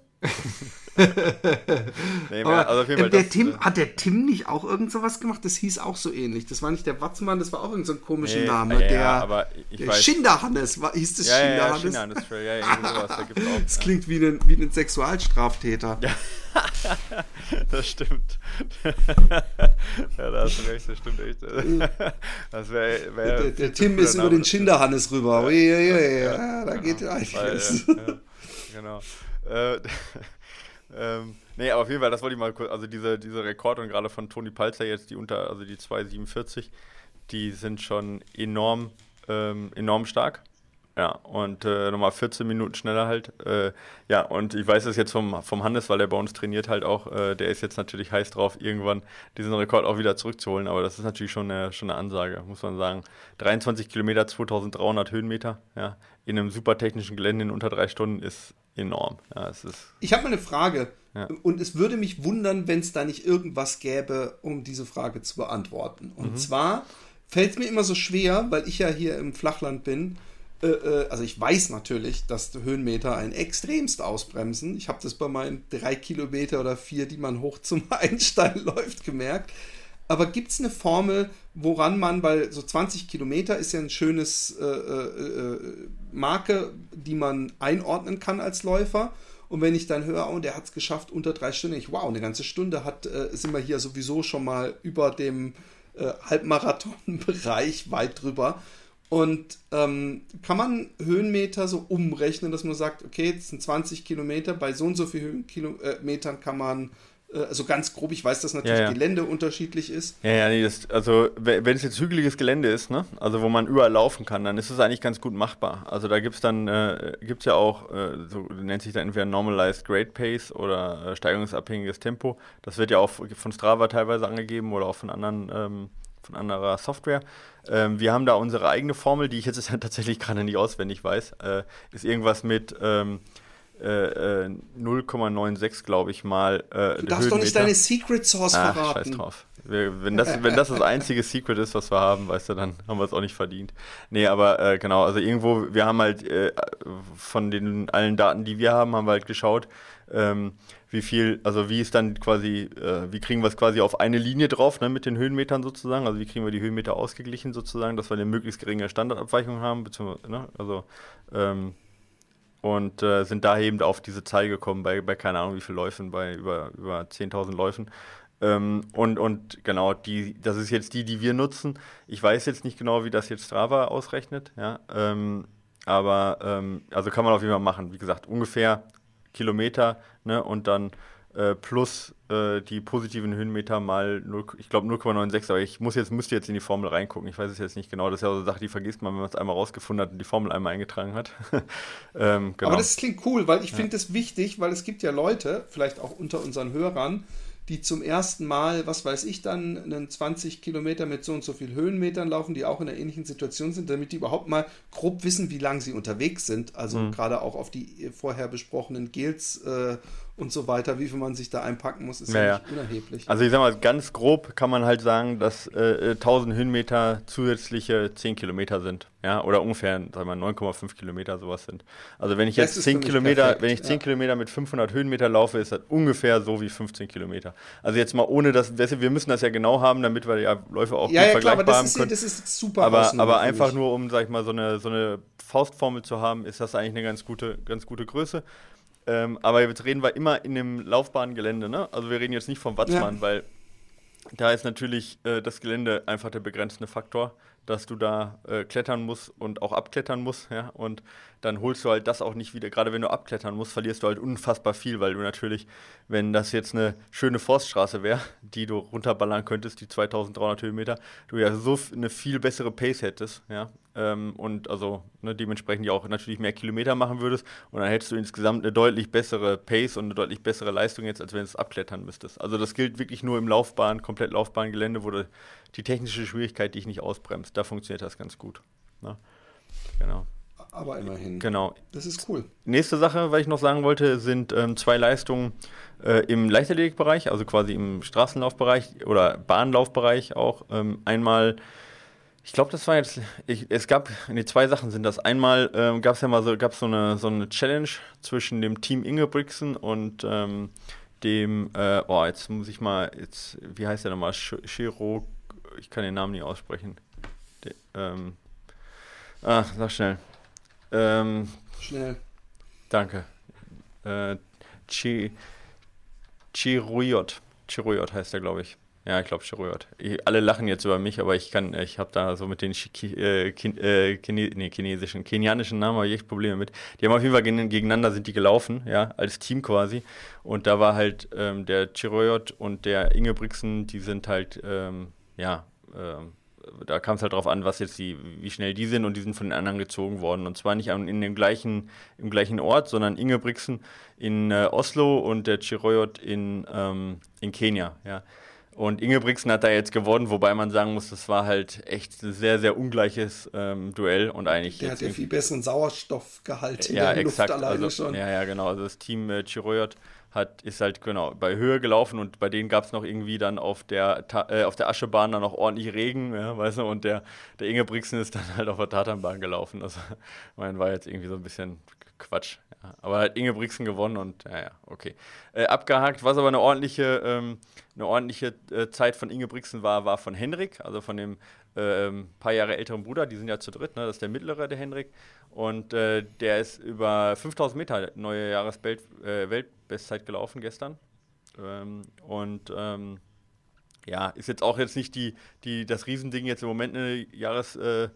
nee, Aber, also Fall, der das, Tim, äh, hat der Tim nicht auch irgend sowas gemacht? Das hieß auch so ähnlich. Das war nicht der Watzmann, das war auch irgendein so komischer nee, Name. Ja, der, aber ich der weiß. Schinderhannes, war, hieß das ja, Schinderhannes? Ja, Schinderhannes, ja, sowas, da gibt's auch, das klingt wie ein, wie ein Sexualstraftäter. Ja. das stimmt. ja, da hast du recht, das stimmt echt. Das wär, wär der, der Tim ist über den Schinderhannes rüber. Ja, ja, ja, da genau. geht einiges. Ja, genau. Äh, ähm, nee, aber auf jeden Fall, das wollte ich mal kurz, also diese, diese Rekord und gerade von Toni Palzer jetzt, die unter, also die 247, die sind schon enorm, ähm, enorm stark. Ja, und äh, nochmal 14 Minuten schneller halt. Äh, ja, und ich weiß es jetzt vom, vom Hannes, weil der bei uns trainiert halt auch, äh, der ist jetzt natürlich heiß drauf, irgendwann diesen Rekord auch wieder zurückzuholen. Aber das ist natürlich schon eine, schon eine Ansage, muss man sagen. 23 Kilometer, 2300 Höhenmeter, ja, in einem super technischen Gelände in unter drei Stunden ist enorm. Ja, es ist ich habe mal eine Frage. Ja. Und es würde mich wundern, wenn es da nicht irgendwas gäbe, um diese Frage zu beantworten. Und mhm. zwar fällt es mir immer so schwer, weil ich ja hier im Flachland bin, äh, äh, also ich weiß natürlich, dass Höhenmeter ein extremst ausbremsen. Ich habe das bei meinen drei Kilometer oder vier, die man hoch zum Einstein läuft, gemerkt. Aber gibt es eine Formel, woran man, weil so 20 Kilometer ist ja ein schönes äh, äh, äh, Marke, die man einordnen kann als Läufer. Und wenn ich dann höre, oh, der hat es geschafft unter drei Stunden, ich, wow, eine ganze Stunde hat, äh, sind wir hier sowieso schon mal über dem Halbmarathon-Bereich weit drüber. Und ähm, kann man Höhenmeter so umrechnen, dass man sagt, okay, das sind 20 Kilometer, bei so und so vielen Kilometern kann man, äh, also ganz grob, ich weiß, dass natürlich ja, ja. Gelände unterschiedlich ist. Ja, ja, nee, das, also wenn es jetzt hügeliges Gelände ist, ne, also wo man überall laufen kann, dann ist es eigentlich ganz gut machbar. Also da gibt es dann, äh, gibt es ja auch, äh, so nennt sich dann entweder Normalized Grade Pace oder äh, steigerungsabhängiges Tempo. Das wird ja auch von Strava teilweise angegeben oder auch von anderen ähm, von anderer Software. Ähm, wir haben da unsere eigene Formel, die ich jetzt tatsächlich gerade nicht auswendig weiß. Äh, ist irgendwas mit ähm, äh, 0,96, äh, glaube ich mal. Äh, du darfst doch nicht deine Secret Source ah, verraten. Scheiß drauf. Wir, wenn, das, wenn das das einzige Secret ist, was wir haben, weißt du, dann haben wir es auch nicht verdient. Nee, aber äh, genau, also irgendwo, wir haben halt äh, von den allen Daten, die wir haben, haben wir halt geschaut, ähm, wie viel, also wie ist dann quasi, äh, wie kriegen wir es quasi auf eine Linie drauf, ne, mit den Höhenmetern sozusagen, also wie kriegen wir die Höhenmeter ausgeglichen sozusagen, dass wir eine möglichst geringe Standardabweichung haben, beziehungsweise, ne, also, ähm, und äh, sind da eben auf diese Zahl gekommen bei, bei keine Ahnung wie viel Läufen, bei über, über 10.000 Läufen. Ähm, und, und genau, die, das ist jetzt die, die wir nutzen. Ich weiß jetzt nicht genau, wie das jetzt Strava ausrechnet, ja. Ähm, aber ähm, also kann man auf jeden Fall machen. Wie gesagt, ungefähr Kilometer ne, und dann äh, plus äh, die positiven Höhenmeter mal 0, ich glaube 0,96, aber ich muss jetzt, müsste jetzt in die Formel reingucken. Ich weiß es jetzt nicht genau. Das ist ja so eine Sache, die vergisst man, wenn man es einmal rausgefunden hat und die Formel einmal eingetragen hat. ähm, genau. Aber das klingt cool, weil ich ja. finde es wichtig, weil es gibt ja Leute, vielleicht auch unter unseren Hörern, die zum ersten Mal, was weiß ich dann, einen 20 Kilometer mit so und so viel Höhenmetern laufen, die auch in einer ähnlichen Situation sind, damit die überhaupt mal grob wissen, wie lange sie unterwegs sind. Also mhm. gerade auch auf die vorher besprochenen Gels äh, und so weiter, wie viel man sich da einpacken muss, ist Ja, ja, nicht unerheblich. Also ich sag mal, ganz grob kann man halt sagen, dass äh, äh, 1000 Höhenmeter zusätzliche 10 Kilometer sind. Ja, oder ungefähr, sagen wir mal, 9,5 Kilometer sowas sind. Also wenn ich Das jetzt ist 10 für mich Kilometer, perfekt, wenn ich 10 ja. Kilometer mit 500 Höhenmeter laufe, ist das ungefähr so wie 15 Kilometer. Also jetzt mal ohne das, wir müssen das ja genau haben, damit wir die Läufe auch ja, gut ja, klar, aber vergleichbar das haben ist, können. das ist super. Aber, aber einfach nur, um, sag ich mal, so eine, so eine Faustformel zu haben, ist das eigentlich eine ganz gute, ganz gute Größe. Ähm, aber jetzt reden wir immer in dem Laufbahngelände, ne? Also wir reden jetzt nicht vom Watzmann, Ja. weil da ist natürlich äh, das Gelände einfach der begrenzende Faktor, dass du da äh, klettern musst und auch abklettern musst, ja. Und dann holst du halt das auch nicht wieder. Gerade wenn du abklettern musst, verlierst du halt unfassbar viel, weil du natürlich, wenn das jetzt eine schöne Forststraße wäre, die du runterballern könntest, die 2300 Höhenmeter, du ja so eine viel bessere Pace hättest, ja. Ähm, und also ne, dementsprechend ja auch natürlich mehr Kilometer machen würdest und dann hättest du insgesamt eine deutlich bessere Pace und eine deutlich bessere Leistung jetzt, als wenn du es abklettern müsstest. Also das gilt wirklich nur im Laufbahn, komplett Laufbahngelände, wo du die technische Schwierigkeit dich nicht ausbremst. Da funktioniert das ganz gut. Ne? Genau. Aber immerhin. Genau. Das ist cool. Nächste Sache, was ich noch sagen wollte, sind ähm, zwei Leistungen äh, im Leichtathletikbereich, also quasi im Straßenlaufbereich oder Bahnlaufbereich auch. Ähm, einmal, ich glaube, das war jetzt, ich, es gab, nee, zwei Sachen sind das. Einmal ähm, gab es ja mal so, gab's so, eine, so eine Challenge zwischen dem Team Ingebrigtsen und ähm, dem, äh, oh, jetzt muss ich mal, jetzt, wie heißt der nochmal? Shiro, ich kann den Namen nicht aussprechen. De, ähm, ah, sag schnell. Ähm, Schnell. Danke. Äh, Chi, Chiruyot. Chiruyot heißt er, glaube ich. Ja, ich glaube Chiruyot. Alle lachen jetzt über mich, aber ich kann, ich habe da so mit den Chi, äh, Kin, äh, Chine, nee, chinesischen, kenianischen Namen habe ich echt Probleme mit. Die haben auf jeden Fall gegen- gegeneinander sind die gelaufen, ja, als Team quasi. Und da war halt ähm, der Chiruyot und der Ingebrigtsen, die sind halt, ähm, ja, ähm, da kam es halt drauf an, was jetzt die, wie schnell die sind und die sind von den anderen gezogen worden. Und zwar nicht an- in dem gleichen, im gleichen Ort, sondern Ingebrigtsen in äh, Oslo und der Chiroyot in, ähm, in Kenia, ja. Und Ingebrigtsen hat da jetzt gewonnen, wobei man sagen muss, das war halt echt ein sehr, sehr ungleiches ähm, Duell und eigentlich Der hat ja viel besseren Sauerstoffgehalt in ja, der exakt. Luft alleine also, schon. Ja, ja, genau. Also das Team äh, Chiroyot hat, ist halt genau bei Höhe gelaufen und bei denen gab es noch irgendwie dann auf der, Ta äh, auf der Aschebahn dann noch ordentlich Regen, ja, weißt du, und der, der Ingebrigtsen ist dann halt auf der Tatanbahn gelaufen. Also, mein war jetzt irgendwie so ein bisschen Quatsch. Ja. Aber hat Ingebrigtsen gewonnen und ja, ja, okay. Äh, abgehakt, was aber eine ordentliche, ähm, eine ordentliche äh, Zeit von Ingebrigtsen war, war von Henrik, also von dem ähm, paar Jahre älteren Bruder, die sind ja zu dritt, ne? das ist der mittlere, der Henrik. Und äh, der ist über 5000 Meter neue Jahreswelt äh, gelaufen gestern. Ähm, und ähm, ja, ist jetzt auch jetzt nicht die, die, das Riesending, jetzt im Moment eine Jahres äh,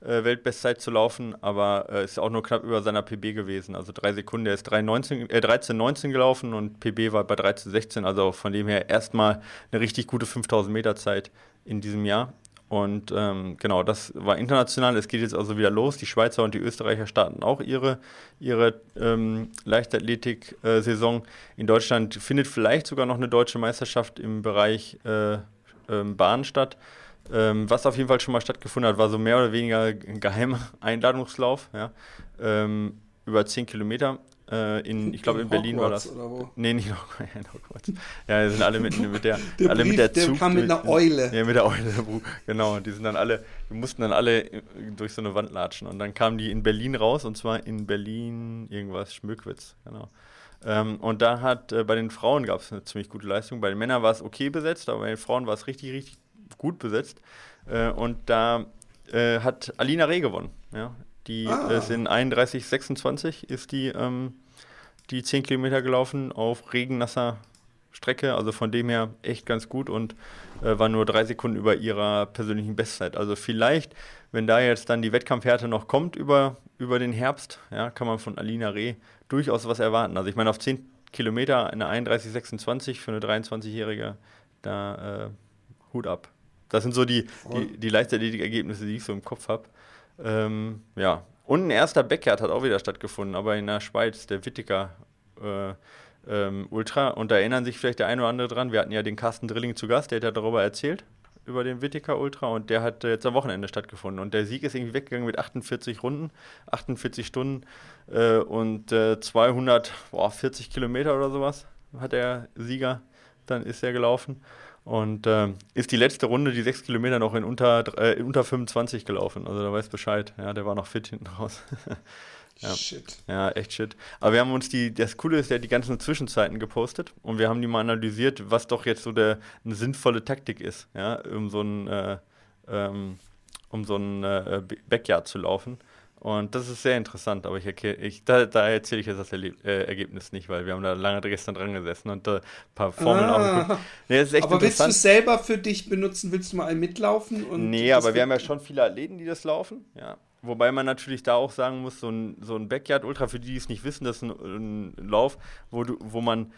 äh, zu laufen, aber äh, ist auch nur knapp über seiner PB gewesen. Also drei Sekunden, der ist 3,19 äh, 13,19 gelaufen und PB war bei 13,16. Also von dem her erstmal eine richtig gute 5000 Meter Zeit in diesem Jahr. Und ähm, genau, das war international. Es geht jetzt also wieder los. Die Schweizer und die Österreicher starten auch ihre, ihre ähm, Leichtathletik-Saison. In Deutschland findet vielleicht sogar noch eine deutsche Meisterschaft im Bereich äh, ähm, Bahn statt. Ähm, was auf jeden Fall schon mal stattgefunden hat, war so mehr oder weniger ein geheimer Einladungslauf. Ja? Ähm, über 10 Kilometer. Äh, in, ich glaube, in Berlin war das. Hogwarts Oder wo? Nee, nicht noch in Hogwarts. Ja, die sind alle mit, mit der, Der alle Brief, mit der der Zug kam mit einer Eule. Ja, mit der Eule. Genau, die sind dann alle, wir mussten dann alle äh, durch so eine Wand latschen. Und dann kamen die in Berlin raus, und zwar in Berlin irgendwas, Schmöckwitz, genau. Ähm, und da hat, äh, bei den Frauen gab es eine ziemlich gute Leistung. Bei den Männern war es okay besetzt, aber bei den Frauen war es richtig, richtig gut besetzt. Äh, und da äh, hat Alina Reh gewonnen. Ja? Die Ah. ist in 31,26 ist die, ähm, die 10 Kilometer gelaufen auf regennasser Strecke. Also von dem her echt ganz gut und äh, war nur drei Sekunden über ihrer persönlichen Bestzeit. Also vielleicht, wenn da jetzt dann die Wettkampfhärte noch kommt über, über den Herbst, ja, kann man von Alina Reh durchaus was erwarten. Also ich meine, auf 10 Kilometer eine 31,26 für eine 23-Jährige, da äh, Hut ab. Das sind so die, die, die Leichtathletik-Ergebnisse, die ich so im Kopf habe. Ähm, ja. Und ein erster Backyard hat auch wieder stattgefunden, aber in der Schweiz, der Wittiger äh, ähm, Ultra. Und da erinnern sich vielleicht der eine oder andere dran. Wir hatten ja den Carsten Drilling zu Gast, der hat ja darüber erzählt. über den Wittiker Ultra und der hat äh, jetzt am Wochenende stattgefunden. Und der Sieg ist irgendwie weggegangen mit 48 Runden, 48 Stunden äh, und äh, 240 Kilometer oder sowas hat der Sieger, dann ist er gelaufen. Und äh, ist die letzte Runde, die sechs Kilometer, noch in unter, äh, unter 25 gelaufen. Also da weiß Bescheid. Ja, der war noch fit hinten raus. ja. Shit. Ja, echt shit. Aber wir haben uns die, das Coole ist, der hat die ganzen Zwischenzeiten gepostet und wir haben die mal analysiert, was doch jetzt so der, eine sinnvolle Taktik ist, ja, um so ein, äh, ähm, um so ein äh, Backyard zu laufen. Und das ist sehr interessant, aber ich, ich da, da erzähle ich jetzt das Erleb äh, Ergebnis nicht, weil wir haben da lange gestern dran gesessen und ein äh, paar Formeln ah, angeguckt. Nee, aber willst du es selber für dich benutzen? Willst du mal einen mitlaufen? Und nee, aber wir haben ja schon viele Athleten, die das laufen. Ja. Wobei man natürlich da auch sagen muss, so ein, so ein Backyard Ultra, für die, die es nicht wissen, das ist ein, ein Lauf, wo, du, wo man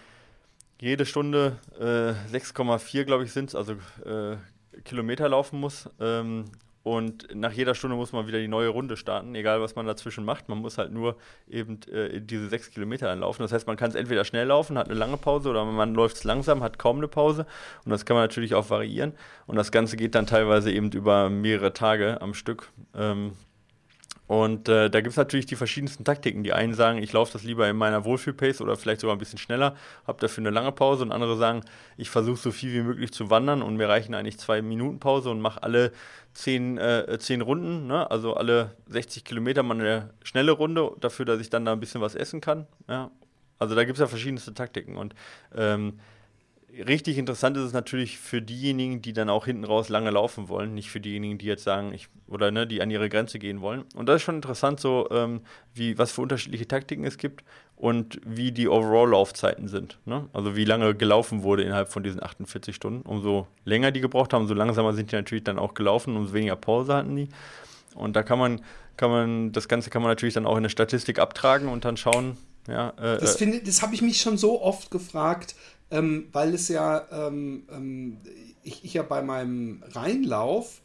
jede Stunde äh, 6,4, glaube ich, sind es, also äh, Kilometer laufen muss. Ähm, und nach jeder Stunde muss man wieder die neue Runde starten, egal was man dazwischen macht. Man muss halt nur eben äh, diese sechs Kilometer anlaufen. Das heißt, man kann es entweder schnell laufen, hat eine lange Pause, oder man läuft es langsam, hat kaum eine Pause. Und das kann man natürlich auch variieren. Und das Ganze geht dann teilweise eben über mehrere Tage am Stück. Ähm, und äh, da gibt es natürlich die verschiedensten Taktiken. Die einen sagen, ich laufe das lieber in meiner Wohlfühl-Pace oder vielleicht sogar ein bisschen schneller, habe dafür eine lange Pause. Und andere sagen, ich versuche so viel wie möglich zu wandern und mir reichen eigentlich zwei Minuten Pause und mache alle zehn, äh, zehn Runden, ne? also alle 60 Kilometer mal eine schnelle Runde, dafür, dass ich dann da ein bisschen was essen kann. Ja? Also da gibt es ja verschiedenste Taktiken. Und ähm, richtig interessant ist es natürlich für diejenigen, die dann auch hinten raus lange laufen wollen, nicht für diejenigen, die jetzt sagen, ich oder ne, die an ihre Grenze gehen wollen. Und das ist schon interessant, so ähm, wie was für unterschiedliche Taktiken es gibt und wie die Overall-Laufzeiten sind. Ne? Also wie lange gelaufen wurde innerhalb von diesen 48 Stunden. Umso länger die gebraucht haben, umso langsamer sind die natürlich dann auch gelaufen, umso weniger Pause hatten die. Und da kann man, kann man, das Ganze kann man natürlich dann auch in eine Statistik abtragen und dann schauen, ja, äh, das äh, das habe ich mich schon so oft gefragt, ähm, weil es ja, ähm, ähm, ich, ich, ja bei meinem Reinlauf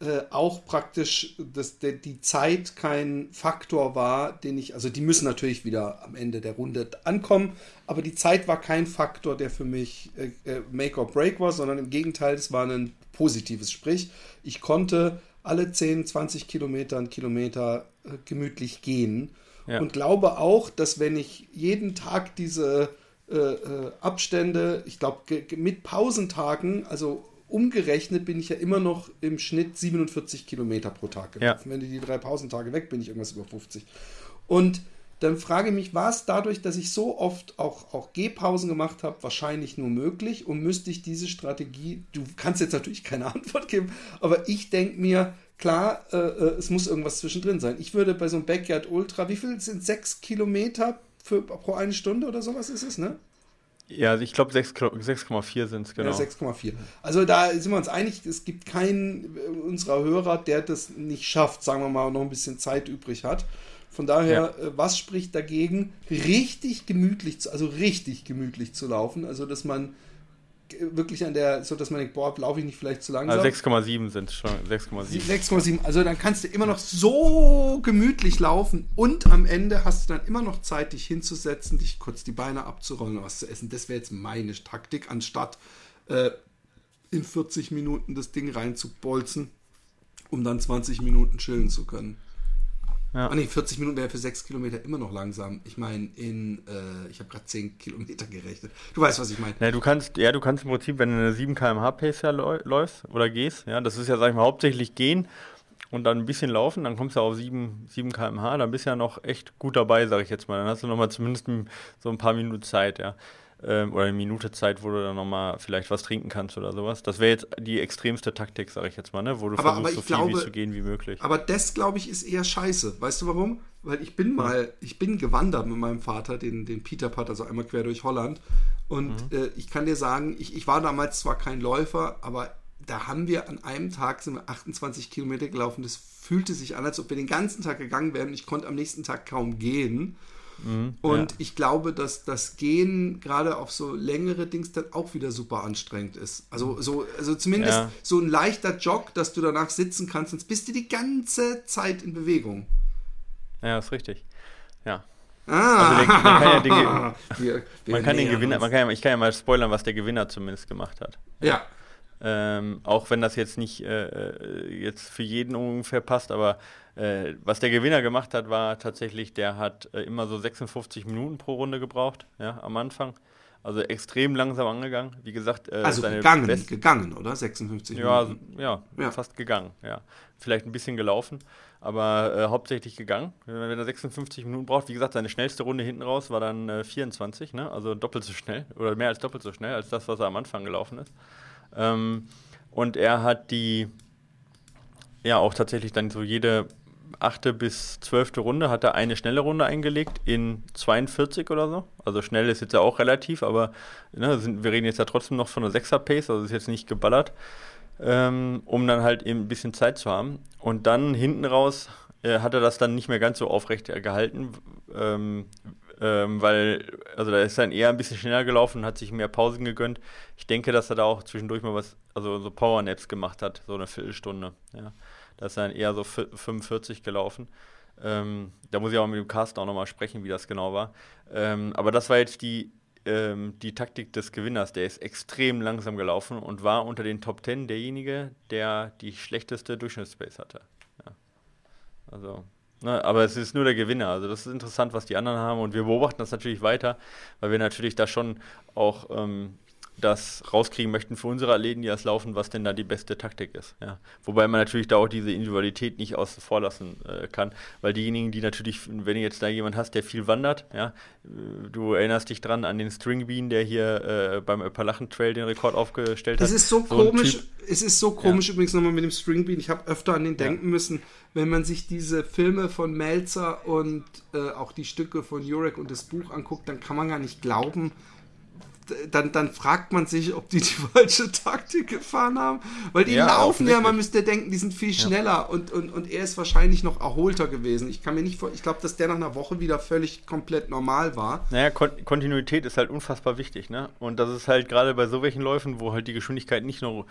äh, auch praktisch dass der, die Zeit kein Faktor war, den ich, also die müssen natürlich wieder am Ende der Runde ankommen, aber die Zeit war kein Faktor, der für mich äh, äh Make or Break war, sondern im Gegenteil, es war ein positives. Sprich, ich konnte alle 10, 20 Kilometer, einen Kilometer äh, gemütlich gehen ja. und glaube auch, dass wenn ich jeden Tag diese äh, äh, Abstände, ich glaube, mit Pausentagen, also umgerechnet bin ich ja immer noch im Schnitt 47 Kilometer pro Tag gelaufen. Ja. Wenn die drei Pausentage weg, bin ich irgendwas über 50. Und dann frage ich mich, war es dadurch, dass ich so oft auch, auch Gehpausen gemacht habe, wahrscheinlich nur möglich und müsste ich diese Strategie, du kannst jetzt natürlich keine Antwort geben, aber ich denke mir, klar, äh, äh, es muss irgendwas zwischendrin sein. Ich würde bei so einem Backyard Ultra, wie viel sind sechs Kilometer für, pro eine Stunde oder sowas ist es, ne? Ja, also ich glaube 6,4 sind es, genau. Ja, 6,4. Also da sind wir uns einig, es gibt keinen unserer Hörer, der das nicht schafft, sagen wir mal, noch ein bisschen Zeit übrig hat. Von daher, ja. Äh, was spricht dagegen, richtig gemütlich, zu, also richtig gemütlich zu laufen? Also, dass man wirklich an der, so dass man denkt, boah, laufe ich nicht vielleicht zu langsam. Also 6,7 sind schon. 6,7. 6,7. Also dann kannst du immer noch so gemütlich laufen und am Ende hast du dann immer noch Zeit, dich hinzusetzen, dich kurz die Beine abzurollen und was zu essen. Das wäre jetzt meine Taktik, anstatt äh, in 40 Minuten das Ding reinzubolzen, um dann 20 Minuten chillen zu können. Ja. Ah, nee, 40 Minuten wäre für 6 Kilometer immer noch langsam. Ich meine, in, äh, ich habe gerade 10 Kilometer gerechnet. Du weißt, was ich meine. Ja, du kannst, ja, du kannst im Prinzip, wenn du eine 7 km/h Pace ja läufst oder gehst, ja, das ist ja, sag ich mal, hauptsächlich gehen und dann ein bisschen laufen, dann kommst du auf 7, 7 km/h, dann bist du ja noch echt gut dabei, sag ich jetzt mal. Dann hast du noch mal zumindest so ein paar Minuten Zeit, ja ähm, oder eine Minute Zeit, wo du dann nochmal vielleicht was trinken kannst oder sowas. Das wäre jetzt die extremste Taktik, sage ich jetzt mal, ne? wo du aber, versuchst, aber so viel glaube, wie zu gehen wie möglich. Aber das, glaube ich, ist eher scheiße. Weißt du warum? Weil ich bin mal, ich bin gewandert mit meinem Vater, den, den Peter Pat, also einmal quer durch Holland. Und mhm. äh, ich kann dir sagen, ich, ich war damals zwar kein Läufer, aber da haben wir an einem Tag sind wir 28 Kilometer gelaufen. Das fühlte sich an, als ob wir den ganzen Tag gegangen wären. Ich konnte am nächsten Tag kaum gehen. Mhm, und ja. ich glaube, dass das Gehen gerade auf so längere Dings dann auch wieder super anstrengend ist. Also, so, also zumindest ja. so ein leichter Jog, dass du danach sitzen kannst, sonst bist du die ganze Zeit in Bewegung. Ja, ist richtig. Ja. Ah. Also der, man kann ja Dinge, wir, wir man kann den Gewinner, man kann ja, ich kann ja mal spoilern, was der Gewinner zumindest gemacht hat. Ja. Ähm, auch wenn das jetzt nicht äh, äh, jetzt für jeden ungefähr passt, aber äh, was der Gewinner gemacht hat, war tatsächlich, der hat äh, immer so 56 Minuten pro Runde gebraucht, ja, am Anfang. Also extrem langsam angegangen. Wie gesagt, äh, also gegangen, Best gegangen, oder? 56 Minuten. Ja, ja, fast gegangen, ja. Vielleicht ein bisschen gelaufen, aber äh, hauptsächlich gegangen. Wenn er 56 Minuten braucht, wie gesagt, seine schnellste Runde hinten raus war dann 24, ne? Also doppelt so schnell oder mehr als doppelt so schnell als das, was er am Anfang gelaufen ist. Ähm, und er hat die, ja, auch tatsächlich dann so jede achte bis zwölfte Runde hat er eine schnelle Runde eingelegt in 42 oder so. Also schnell ist jetzt ja auch relativ, aber ne, sind, wir reden jetzt ja trotzdem noch von einer 6er Pace, also ist jetzt nicht geballert, ähm, um dann halt eben ein bisschen Zeit zu haben. Und dann hinten raus äh, hat er das dann nicht mehr ganz so aufrecht gehalten, ähm, ähm, weil, also da ist dann eher ein bisschen schneller gelaufen und hat sich mehr Pausen gegönnt. Ich denke, dass er da auch zwischendurch mal was, also so Powernaps gemacht hat, so eine Viertelstunde. Ja. Da ist dann eher so 45 gelaufen. Ähm, da muss ich auch mit dem Cast auch nochmal sprechen, wie das genau war. Ähm, aber das war jetzt die, ähm, die Taktik des Gewinners. Der ist extrem langsam gelaufen und war unter den Top 10 derjenige, der die schlechteste Durchschnittspace hatte. Ja. Also Ne, aber es ist nur der Gewinner. Also das ist interessant, was die anderen haben. Und wir beobachten das natürlich weiter, weil wir natürlich da schon auch ähm, das rauskriegen möchten für unsere Athleten, die das laufen, was denn da die beste Taktik ist. Ja. Wobei man natürlich da auch diese Individualität nicht außen vor lassen äh, kann, weil diejenigen, die natürlich, wenn du jetzt da jemand hast, der viel wandert, ja, du erinnerst dich dran an den String Bean, der hier äh, beim Appalachen Trail den Rekord aufgestellt hat. Es ist so, so komisch, es ist so komisch ja. übrigens nochmal mit dem String Bean, ich habe öfter an den denken ja. müssen, wenn man sich diese Filme von Melzer und äh, auch die Stücke von Jurek und das Buch anguckt, dann kann man gar nicht glauben, dann, dann fragt man sich, ob die die falsche Taktik gefahren haben. Weil die ja, laufen ja, man müsste denken, die sind viel schneller ja. und, und, und er ist wahrscheinlich noch erholter gewesen. Ich kann mir nicht vor, ich glaube, dass der nach einer Woche wieder völlig komplett normal war. Naja, Kon Kontinuität ist halt unfassbar wichtig, ne? Und das ist halt gerade bei so welchen Läufen, wo halt die Geschwindigkeit nicht nur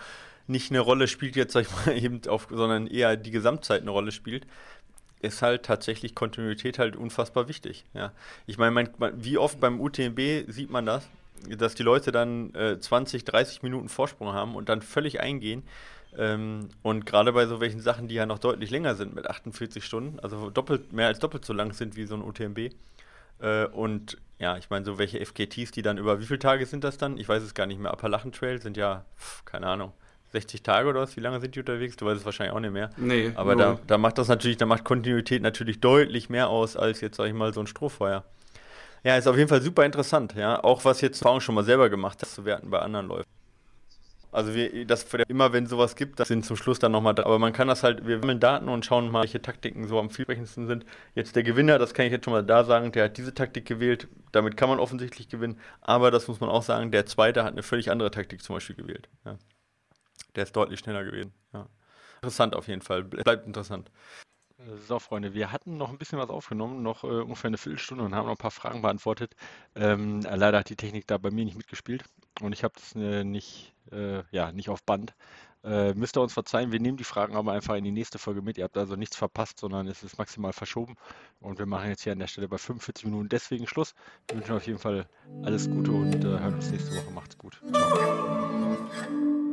nicht eine Rolle spielt, jetzt sag ich mal eben auf, sondern eher die Gesamtzeit eine Rolle spielt, ist halt tatsächlich Kontinuität halt unfassbar wichtig. Ja. Ich meine, wie oft beim UTMB sieht man das, dass die Leute dann äh, 20, 30 Minuten Vorsprung haben und dann völlig eingehen. Ähm, und gerade bei so welchen Sachen, die ja noch deutlich länger sind mit 48 Stunden, also doppelt, mehr als doppelt so lang sind wie so ein UTMB. Äh, und ja, ich meine, so welche FKTs, die dann über wie viele Tage sind das dann? Ich weiß es gar nicht mehr. Appalachen Trail sind ja, pf, keine Ahnung, 60 Tage oder was? Wie lange sind die unterwegs? Du weißt es wahrscheinlich auch nicht mehr. Nee. Aber da, da macht das natürlich, da macht Kontinuität natürlich deutlich mehr aus als jetzt, sag ich mal, so ein Strohfeuer. Ja, ist auf jeden Fall super interessant, ja. Auch was jetzt Erfahrung schon mal selber gemacht hat, zu werten bei anderen Läufen. Also wir, das immer wenn sowas gibt, das sind zum Schluss dann nochmal. Aber man kann das halt, wir sammeln Daten und schauen mal, welche Taktiken so am vielsprechendsten sind. Jetzt der Gewinner, das kann ich jetzt schon mal da sagen, der hat diese Taktik gewählt, damit kann man offensichtlich gewinnen. Aber das muss man auch sagen, der zweite hat eine völlig andere Taktik zum Beispiel gewählt. Ja. Der ist deutlich schneller gewesen. Ja. Interessant auf jeden Fall. Bleibt interessant. So, Freunde, wir hatten noch ein bisschen was aufgenommen, noch äh, ungefähr eine Viertelstunde und haben noch ein paar Fragen beantwortet. Ähm, leider hat die Technik da bei mir nicht mitgespielt und ich habe das äh, nicht, äh, ja, nicht auf Band. Äh, müsst ihr uns verzeihen, wir nehmen die Fragen aber einfach in die nächste Folge mit. Ihr habt also nichts verpasst, sondern es ist maximal verschoben. Und wir machen jetzt hier an der Stelle bei 45 Minuten deswegen Schluss. Wir wünschen auf jeden Fall alles Gute und äh, hören uns nächste Woche. Macht's gut. Ciao.